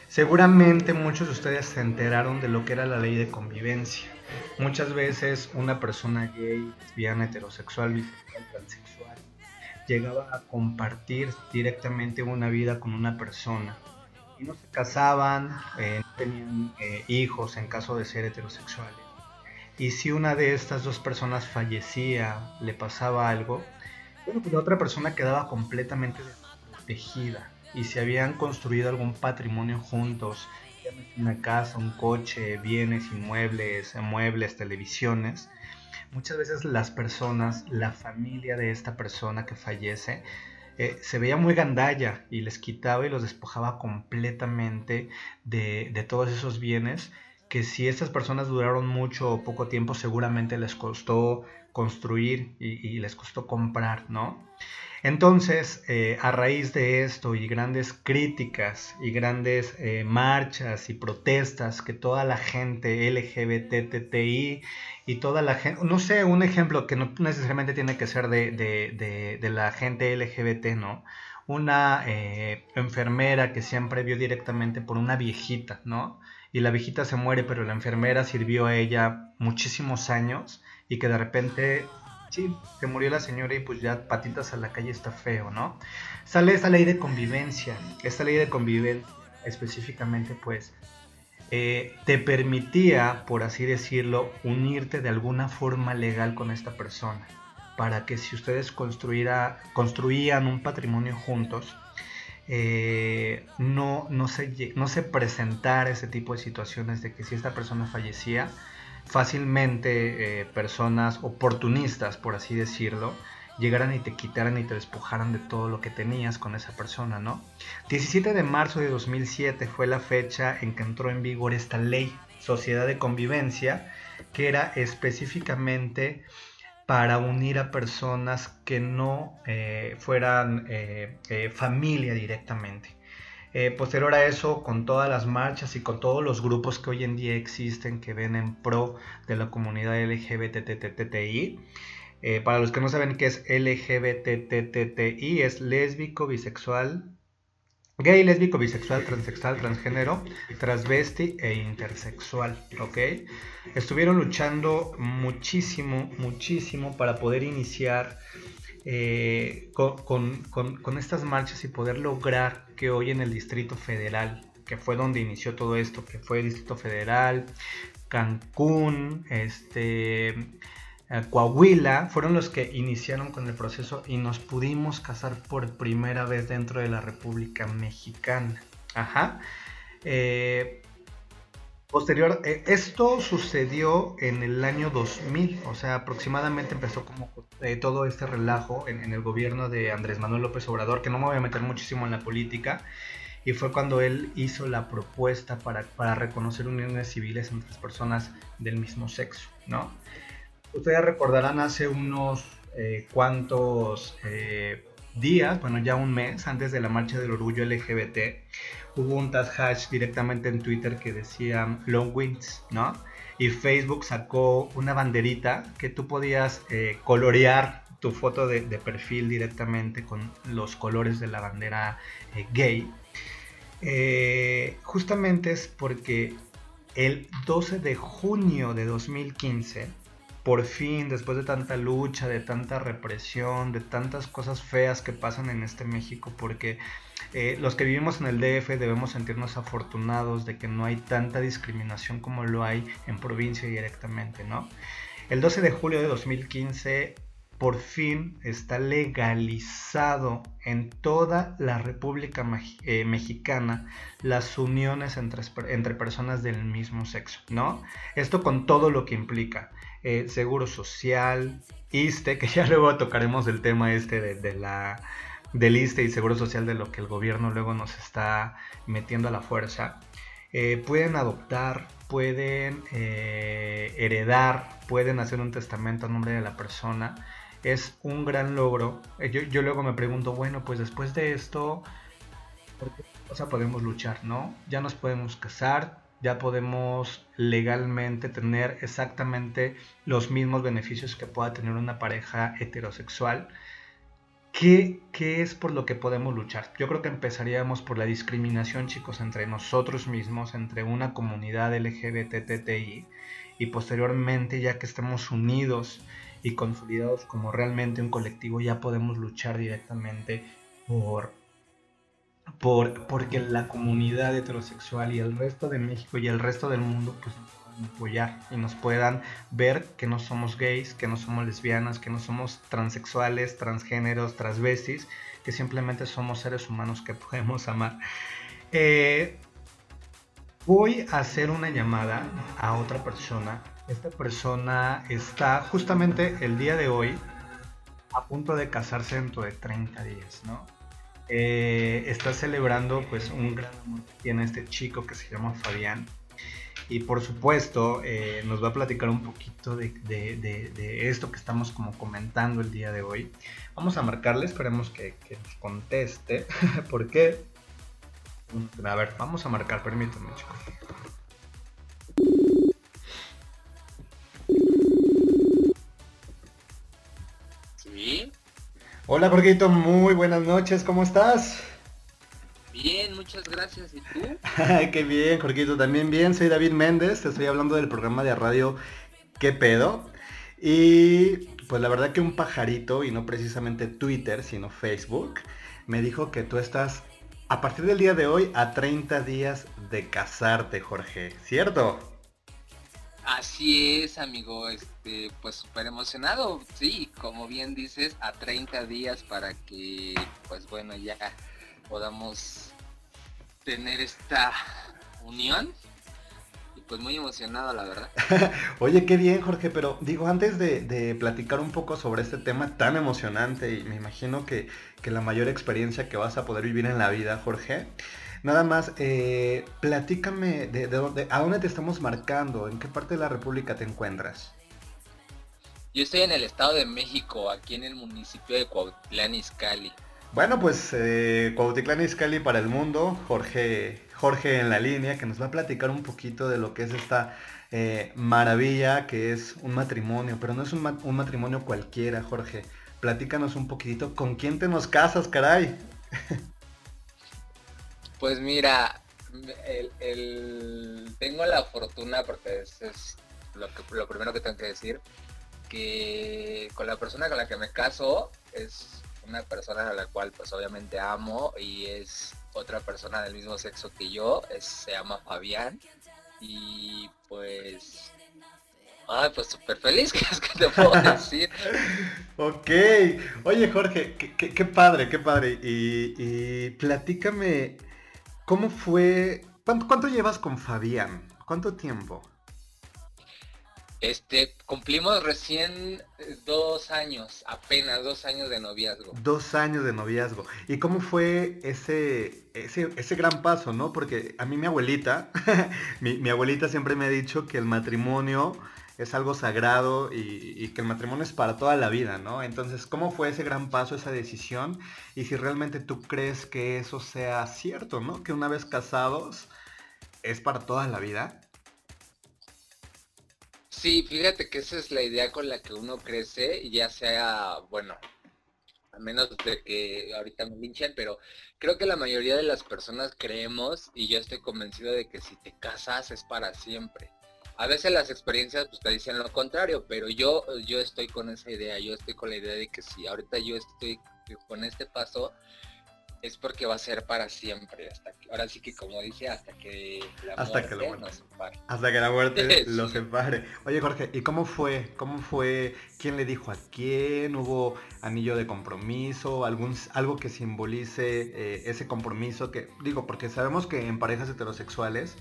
seguramente muchos de ustedes se enteraron de lo que era la ley de convivencia. Muchas veces una persona gay, lesbiana, heterosexual, bisexual, transexual, llegaba a compartir directamente una vida con una persona y no se casaban, eh, no tenían eh, hijos en caso de ser heterosexuales. Y si una de estas dos personas fallecía, le pasaba algo, bueno, pues la otra persona quedaba completamente desprotegida. Y si habían construido algún patrimonio juntos, una casa, un coche, bienes, inmuebles, muebles, televisiones, muchas veces las personas, la familia de esta persona que fallece, eh, se veía muy gandalla y les quitaba y los despojaba completamente de, todos esos bienes que si estas personas duraron mucho o poco tiempo seguramente les costó construir y les costó comprar, ¿no? Entonces, eh, a raíz de esto y grandes críticas y grandes eh, marchas y protestas que toda la gente LGBTTI y toda la gente, no sé, un ejemplo que no necesariamente tiene que ser de, la gente LGBT, ¿no? Una eh, enfermera que siempre vio directamente por una viejita, ¿no? Y la viejita se muere, pero la enfermera sirvió a ella muchísimos años y que de repente sí, se murió la señora y pues ya patitas a la calle está feo, ¿no? Sale esta ley de convivencia, esta ley de convivencia específicamente pues eh, te permitía, por así decirlo, unirte de alguna forma legal con esta persona, para que si ustedes construían un patrimonio juntos, eh, no, se, no se presentara ese tipo de situaciones de que si esta persona fallecía, fácilmente eh, personas oportunistas, por así decirlo, llegaran y te quitaran y te despojaran de todo lo que tenías con esa persona, ¿no? 17 de marzo de 2007 fue la fecha en que entró en vigor esta ley, Sociedad de Convivencia, que era específicamente para unir a personas que no eh, fueran eh, familia directamente. Eh, posterior a eso, con todas las marchas y con todos los grupos que hoy en día existen que ven en pro de la comunidad LGBTTTI, eh, para los que no saben qué es LGBTTTI, es lésbico, bisexual, gay, lésbico, bisexual, transexual, transgénero, transvesti e intersexual, ¿ok? Estuvieron luchando muchísimo, muchísimo para poder iniciar eh, con, estas marchas y poder lograr que hoy en el Distrito Federal, que fue donde inició todo esto, que fue el Distrito Federal, Cancún, este, eh, Coahuila, fueron los que iniciaron con el proceso y nos pudimos casar por primera vez dentro de la República Mexicana. Ajá. Eh, Posterior, eh, esto sucedió en el año 2000, o sea, aproximadamente empezó como eh, todo este relajo en, el gobierno de Andrés Manuel López Obrador, que no me voy a meter muchísimo en la política, y fue cuando él hizo la propuesta para, para reconocer uniones civiles entre las personas del mismo sexo, ¿no? Ustedes recordarán hace unos eh, cuantos días, bueno, ya un mes antes de la marcha del orgullo LGBT, hubo un tag hash directamente en Twitter que decía Long Wings, ¿no? Y Facebook sacó una banderita que tú podías eh, colorear tu foto de, perfil directamente con los colores de la bandera eh, gay. Eh, justamente es porque el 12 de junio de 2015 por fin, después de tanta lucha, de tanta represión, de tantas cosas feas que pasan en este México, porque eh, los que vivimos en el DF debemos sentirnos afortunados de que no hay tanta discriminación como lo hay en provincia directamente, ¿no? El 12 de julio de 2015 por fin está legalizado en toda la República eh, Mexicana las uniones entre, personas del mismo sexo, ¿no? Esto con todo lo que implica. Eh, seguro social, ISTE, que ya luego tocaremos el tema este de, la, del ISTE y seguro social de lo que el gobierno luego nos está metiendo a la fuerza. Eh, pueden adoptar, pueden eh, heredar, pueden hacer un testamento a nombre de la persona. Es un gran logro. Yo, yo luego me pregunto, bueno, pues después de esto, ¿por qué cosa podemos luchar, no? Ya nos podemos casar, ya podemos legalmente tener exactamente los mismos beneficios que pueda tener una pareja heterosexual. ¿Qué, ¿Qué, es por lo que podemos luchar? Yo creo que empezaríamos por la discriminación, chicos, entre nosotros mismos, entre una comunidad LGBTTI, y posteriormente, ya que estemos unidos y consolidados como realmente un colectivo, ya podemos luchar directamente por por, porque la comunidad heterosexual y el resto de México y el resto del mundo pues apoyar y nos puedan ver que no somos gays, que no somos lesbianas, que no somos transexuales, transgéneros, transvestis, que simplemente somos seres humanos que podemos amar. Eh, voy a hacer una llamada a otra persona. Esta persona está justamente el día de hoy a punto de casarse dentro de 30 días, ¿no? Eh, está celebrando pues un gran amor que tiene este chico que se llama Fabián. Y por supuesto eh, nos va a platicar un poquito de, esto que estamos como comentando el día de hoy. Vamos a marcarle, esperemos que, que nos conteste. ¿Por qué? A ver, vamos a marcar, permítanme chicos. Hola Jorgito, muy buenas noches, ¿cómo estás? Bien, muchas gracias. ¿Y tú? Qué bien, Jorgito, también bien. Soy David Méndez, te estoy hablando del programa de radio ¿Qué pedo? Y pues la verdad que un pajarito, y no precisamente Twitter, sino Facebook, me dijo que tú estás a partir del día de hoy a 30 días de casarte, Jorge, ¿cierto? Así es, amigo, este, pues súper emocionado, sí, como bien dices, a 30 días para que, pues bueno, ya podamos tener esta unión. Y pues muy emocionado, la verdad. Oye, qué bien, Jorge, pero digo, antes de, platicar un poco sobre este tema tan emocionante, y me imagino que, que la mayor experiencia que vas a poder vivir en la vida, Jorge, Nada más, eh, platícame de, dónde, a dónde te estamos marcando, en qué parte de la República te encuentras. Yo estoy en el Estado de México, aquí en el municipio de Cuautitlán Izcalli. Bueno, pues eh, Cuautitlán para el mundo, Jorge, Jorge en la línea, que nos va a platicar un poquito de lo que es esta eh, maravilla que es un matrimonio, pero no es un, un matrimonio cualquiera, Jorge. Platícanos un poquitito, ¿con quién te nos casas, caray? Pues mira, tengo la fortuna, porque es, es lo, que, lo primero que tengo que decir, que con la persona con la que me caso es una persona a la cual pues obviamente amo y es otra persona del mismo sexo que yo, se llama Fabián y pues Ay, pues súper feliz, ¿qué es que te puedo decir? ok. Oye, Jorge, qué, padre, qué padre. Y, y, platícame, ¿Cómo fue? ¿Cuánto, llevas con Fabián? ¿Cuánto tiempo? Este, cumplimos recién eh, dos años, apenas dos años de noviazgo. Dos años de noviazgo. ¿Y cómo fue ese, ese, gran paso, no? Porque a mí mi abuelita, mi, abuelita siempre me ha dicho que el matrimonio es algo sagrado y, que el matrimonio es para toda la vida, ¿no? Entonces, ¿cómo fue ese gran paso, esa decisión? Y si realmente tú crees que eso sea cierto, ¿no? Que una vez casados es para toda la vida. Sí, fíjate que esa es la idea con la que uno crece, ya sea, bueno, a menos de que ahorita me linchen, pero creo que la mayoría de las personas creemos y yo estoy convencido de que si te casas es para siempre. A veces las experiencias pues, te dicen lo contrario, pero yo, yo estoy con esa idea, yo estoy con la idea de que si ahorita yo estoy con este paso, es porque va a ser para siempre. Hasta ahora sí que como dice, hasta que la hasta muerte que nos separe. Hasta que la muerte lo separe. Oye Jorge, ¿y cómo fue? ¿Cómo fue? ¿Quién le dijo a quién? ¿Hubo anillo de compromiso? ¿Algún, algo que simbolice eh, ese compromiso? que Digo, porque sabemos que en parejas heterosexuales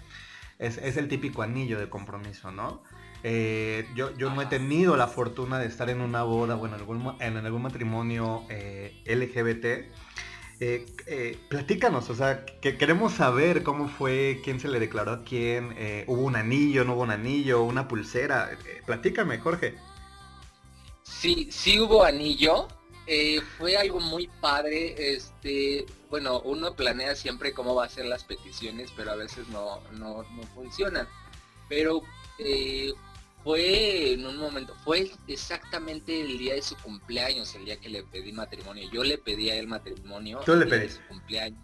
es, el típico anillo de compromiso, ¿no? Eh, yo, yo no he tenido la fortuna de estar en una boda o en algún, en algún matrimonio eh, LGBT eh, eh, platícanos, o sea, que queremos saber cómo fue, quién se le declaró a quién, eh, hubo un anillo, no hubo un anillo, una pulsera. platícame, Jorge. Sí, sí hubo anillo. fue algo muy padre. Este, bueno, uno planea siempre cómo va a ser las peticiones, pero a veces no, no, no funcionan. Pero fue en un momento, fue exactamente el día de su cumpleaños, el día que le pedí matrimonio. Yo le pedí a él matrimonio. ¿Tú le pedí? su cumpleaños.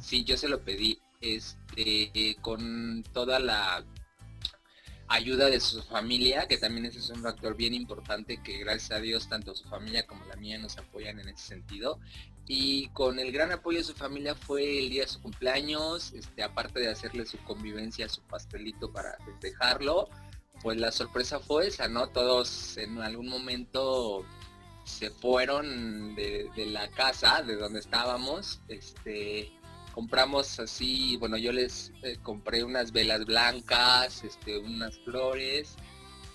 Sí, yo se lo pedí, este, con toda la ayuda de su familia, que también ese es un factor bien importante que gracias a Dios tanto su familia como la mía nos apoyan en ese sentido. Y con el gran apoyo de su familia fue el día de su cumpleaños, este, aparte de hacerle su convivencia, su pastelito para festejarlo, pues la sorpresa fue esa, ¿no? Todos en algún momento se fueron de, la casa, de donde estábamos, este, compramos así, bueno, yo les eh, compré unas velas blancas, este, unas flores,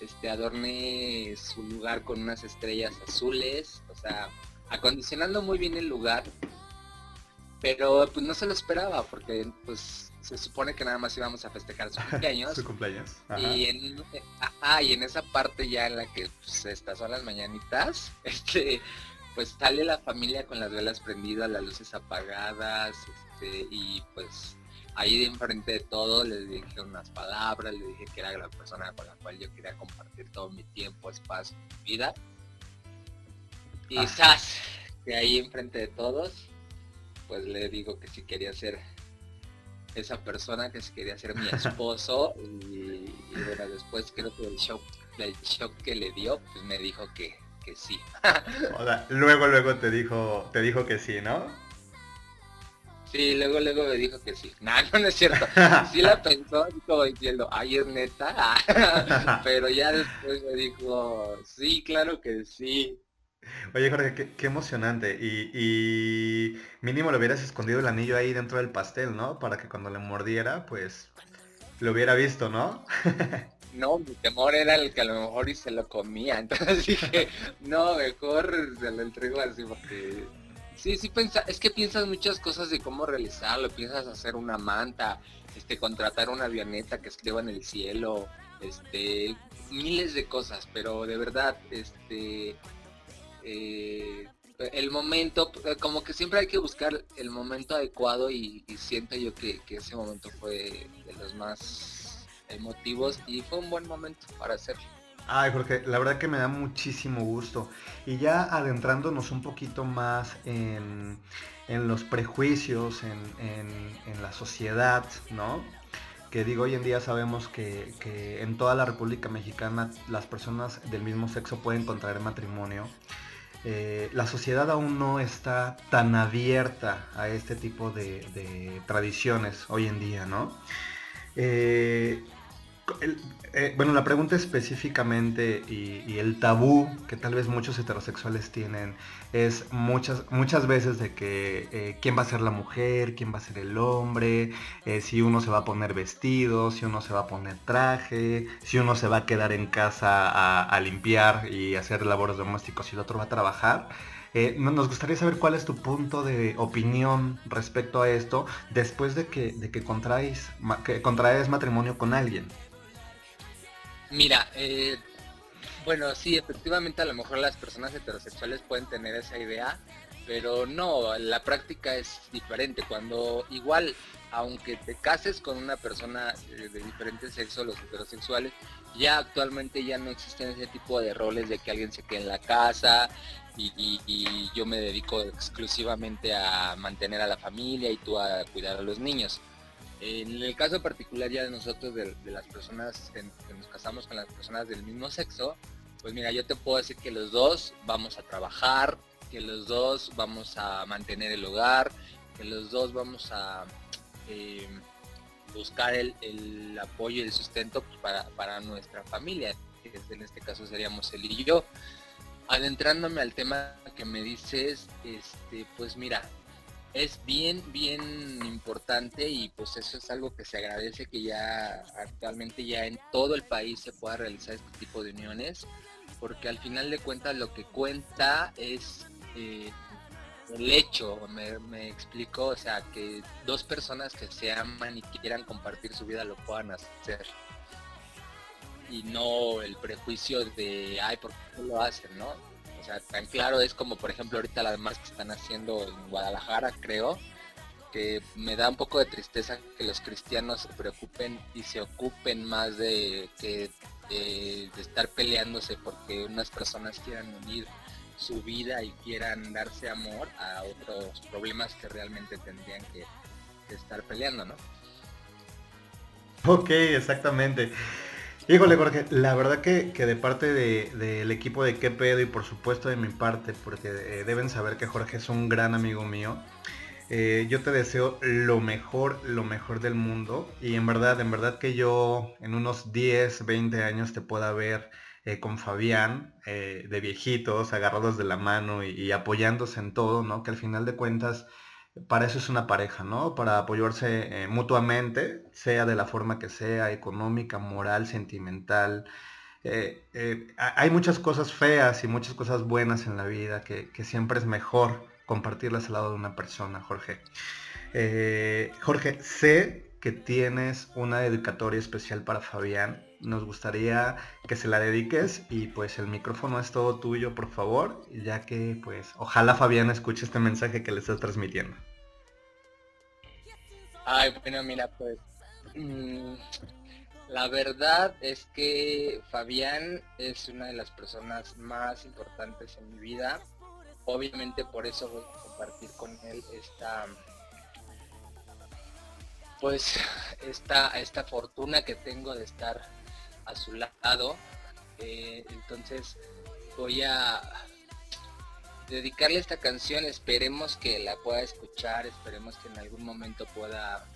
este, adorné su lugar con unas estrellas azules, o sea, acondicionando muy bien el lugar, pero pues no se lo esperaba, porque pues se supone que nada más íbamos a festejar su cumpleaños. su cumpleaños. Y en, y en esa parte ya en la que pues, estas son las mañanitas, este, pues sale la familia con las velas prendidas, las luces apagadas, este, y pues ahí de enfrente de todo les dije unas palabras, le dije que era la persona con la cual yo quería compartir todo mi tiempo, espacio, mi vida. Y quizás que ahí enfrente de todos, pues le digo que si quería ser esa persona que se quería ser mi esposo y, bueno, después creo que el shock, el shock que le dio, pues me dijo que, que sí. luego, luego te dijo, te dijo que sí, ¿no? Sí, luego, luego me dijo que sí. No, no, es cierto. Sí la pensó como diciendo, ay, es neta. Pero ya después me dijo, sí, claro que sí. Oye Jorge, qué, emocionante. Y, mínimo le hubieras escondido el anillo ahí dentro del pastel, ¿no? Para que cuando le mordiera, pues lo hubiera visto, ¿no? no, mi temor era el que a lo mejor y se lo comía. Entonces dije, no, mejor se lo entrego así porque... Sí, sí, pensa, es que piensas muchas cosas de cómo realizarlo, piensas hacer una manta, este, contratar una avioneta que escriba en el cielo, este, miles de cosas, pero de verdad, este, eh, el momento, como que siempre hay que buscar el momento adecuado y, siento yo que, ese momento fue de los más emotivos y fue un buen momento para hacerlo. Ay, Jorge, la verdad que me da muchísimo gusto. Y ya adentrándonos un poquito más en, los prejuicios, en, la sociedad, ¿no? Que digo, hoy en día sabemos que, que en toda la República Mexicana las personas del mismo sexo pueden contraer matrimonio. Eh, la sociedad aún no está tan abierta a este tipo de, tradiciones hoy en día, ¿no? Eh, eh, bueno, la pregunta específicamente y, el tabú que tal vez muchos heterosexuales tienen es muchas, muchas veces de que eh, quién va a ser la mujer, quién va a ser el hombre, eh, si uno se va a poner vestido, si uno se va a poner traje, si uno se va a quedar en casa a, limpiar y hacer labores domésticos y el otro va a trabajar. nos gustaría saber cuál es tu punto de opinión respecto a esto después de que, de que, que contraes matrimonio con alguien. Mira, eh, bueno, sí, efectivamente a lo mejor las personas heterosexuales pueden tener esa idea, pero no, la práctica es diferente. Cuando igual, aunque te cases con una persona de, diferente sexo, los heterosexuales, ya actualmente ya no existen ese tipo de roles de que alguien se quede en la casa y, yo me dedico exclusivamente a mantener a la familia y tú a cuidar a los niños. En el caso particular ya de nosotros, de, las personas nos casamos con las personas del mismo sexo, pues mira, yo te puedo decir que los dos vamos a trabajar, que los dos vamos a mantener el hogar, que los dos vamos a eh, buscar el, apoyo y el sustento pues, para, para, nuestra familia, que en este caso seríamos él y yo. Adentrándome al tema que me dices, este, pues mira, es bien, bien importante y pues eso es algo que se agradece que ya actualmente ya en todo el país se pueda realizar este tipo de uniones, porque al final de cuentas lo que cuenta es eh, el hecho, me, me, explico, o sea, que dos personas que se aman y quieran compartir su vida lo puedan hacer. Y no el prejuicio de, ay, ¿por qué lo hacen, no? O sea, tan claro es como, por ejemplo, ahorita las más que están haciendo en Guadalajara, creo, que me da un poco de tristeza que los cristianos se preocupen y se ocupen más de que de estar peleándose porque unas personas quieran unir su vida y quieran darse amor a otros problemas que realmente tendrían que, estar peleando, ¿no? Ok, exactamente. Híjole, Jorge, la verdad que, de parte del equipo de qué pedo y por supuesto de mi parte, porque eh, deben saber que Jorge es un gran amigo mío, eh, yo te deseo lo mejor, lo mejor del mundo y en verdad, en verdad que yo en unos 10, 20 años te pueda ver eh, con Fabián, de viejitos, agarrados de la mano y, apoyándose en todo, ¿no? Que al final de cuentas, para eso es una pareja, ¿no? Para apoyarse eh, mutuamente, sea de la forma que sea, económica, moral, sentimental. hay muchas cosas feas y muchas cosas buenas en la vida que, que siempre es mejor compartirlas al lado de una persona, Jorge. Jorge, sé que tienes una dedicatoria especial para Fabián nos gustaría que se la dediques y pues el micrófono es todo tuyo, por favor, ya que pues ojalá Fabián escuche este mensaje que le estás transmitiendo. Ay, bueno, mira, pues mm, la verdad es que Fabián es una de las personas más importantes en mi vida. Obviamente por eso voy a compartir con él esta pues esta, esta fortuna que tengo de estar a su lado. Eh, entonces voy a dedicarle esta canción, esperemos que la pueda escuchar, esperemos que en algún momento pueda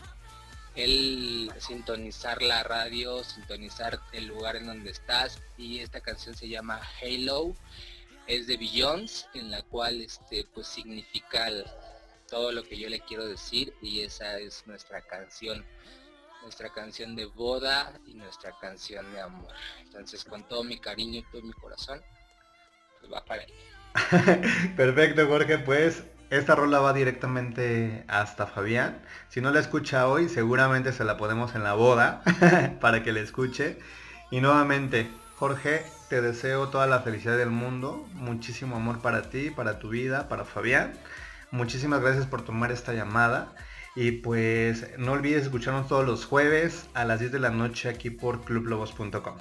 él sintonizar la radio, sintonizar el lugar en donde estás y esta canción se llama Halo, es de Billions, en la cual este pues significa todo lo que yo le quiero decir y esa es nuestra canción nuestra canción de boda y nuestra canción de amor. Entonces, con todo mi cariño y todo mi corazón, pues va para él. Perfecto, Jorge, pues esta rola va directamente hasta Fabián. Si no la escucha hoy, seguramente se la podemos en la boda para que la escuche. Y nuevamente, Jorge, te deseo toda la felicidad del mundo, muchísimo amor para ti, para tu vida, para Fabián. Muchísimas gracias por tomar esta llamada. Y pues no olvides escucharnos todos los jueves a las 10 de la noche aquí por clublobos.com.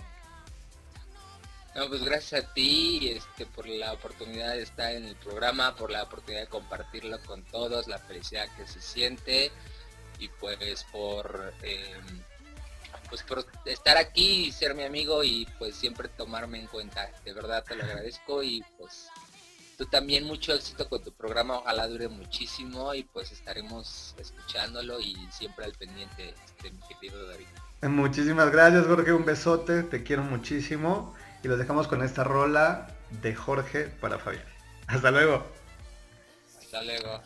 No, pues gracias a ti este, por la oportunidad de estar en el programa, por la oportunidad de compartirlo con todos, la felicidad que se siente y pues por em, pues por estar aquí y ser mi amigo y pues siempre tomarme en cuenta. De verdad te lo agradezco y pues Tú también mucho éxito con tu programa, ojalá dure muchísimo y pues estaremos escuchándolo y siempre al pendiente de mi querido David. Muchísimas gracias Jorge, un besote, te quiero muchísimo y los dejamos con esta rola de Jorge para Fabián. Hasta luego. Hasta luego.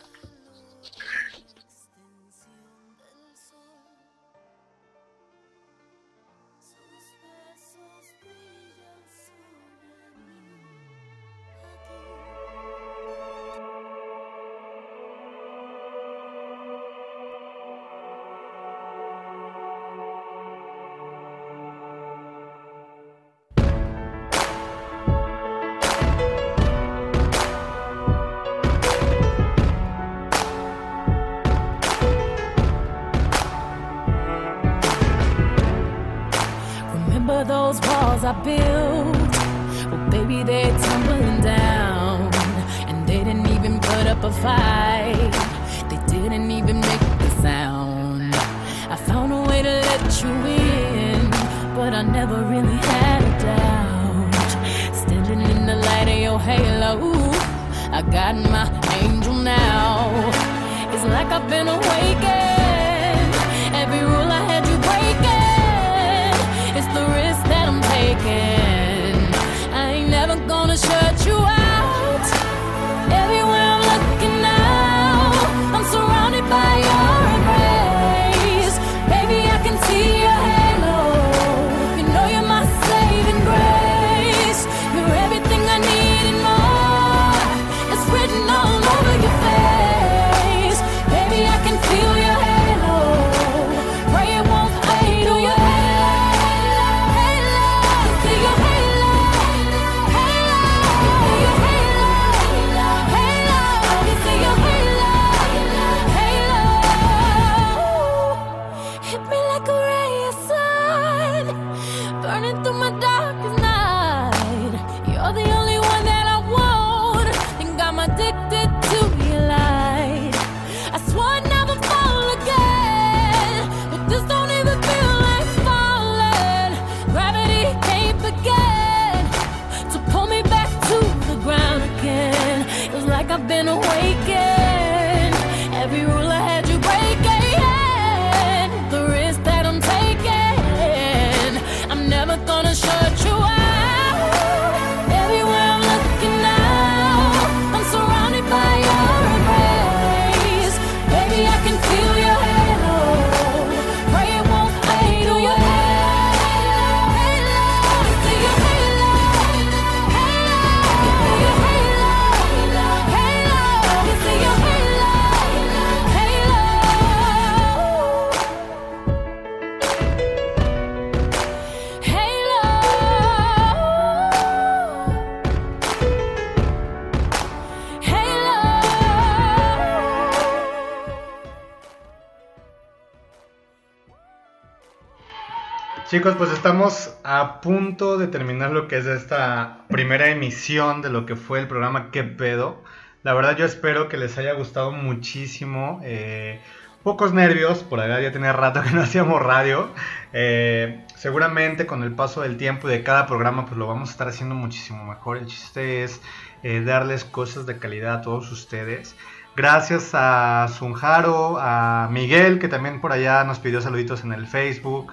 Chicos, pues estamos a punto de terminar lo que es esta primera emisión de lo que fue el programa ¿Qué pedo? La verdad yo espero que les haya gustado muchísimo. eh, pocos nervios, por acá ya tenía rato que no hacíamos radio. Eh, seguramente con el paso del tiempo y de cada programa pues lo vamos a estar haciendo muchísimo mejor. El chiste es eh, darles cosas de calidad a todos ustedes. Gracias a Sunjaro, a Miguel que también por allá nos pidió saluditos en el Facebook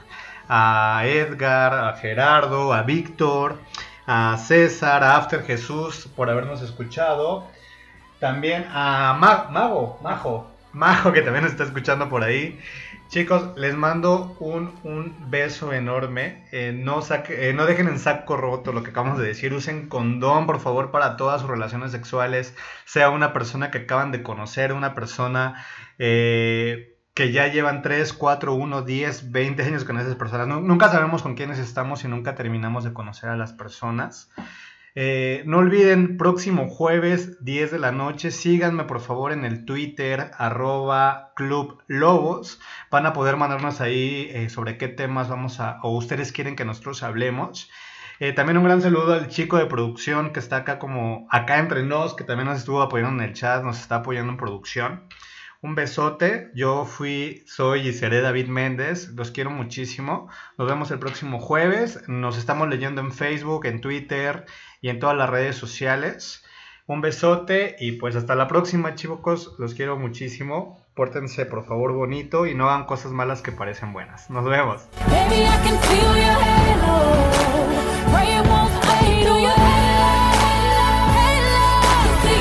a Edgar, a Gerardo, a Víctor, a César, a After Jesús por habernos escuchado. También a Ma- Mago, Majo, Majo que también nos está escuchando por ahí. Chicos, les mando un, un beso enorme. Eh, no, saque- eh, no dejen en saco roto lo que acabamos de decir. Usen condón, por favor, para todas sus relaciones sexuales. Sea una persona que acaban de conocer, una persona eh, que ya llevan 3, 4, 1, 10, 20 años con esas personas. Nu- nunca sabemos con quiénes estamos y nunca terminamos de conocer a las personas. Eh, no olviden, próximo jueves, 10 de la noche, síganme por favor en el Twitter, arroba Club Lobos. Van a poder mandarnos ahí eh, sobre qué temas vamos a, o ustedes quieren que nosotros hablemos. Eh, también un gran saludo al chico de producción que está acá como, acá entre nos, que también nos estuvo apoyando en el chat, nos está apoyando en producción. Un besote, yo fui, soy y seré David Méndez, los quiero muchísimo. Nos vemos el próximo jueves, nos estamos leyendo en Facebook, en Twitter y en todas las redes sociales. Un besote y pues hasta la próxima chicos, los quiero muchísimo. Pórtense por favor bonito y no hagan cosas malas que parecen buenas. Nos vemos.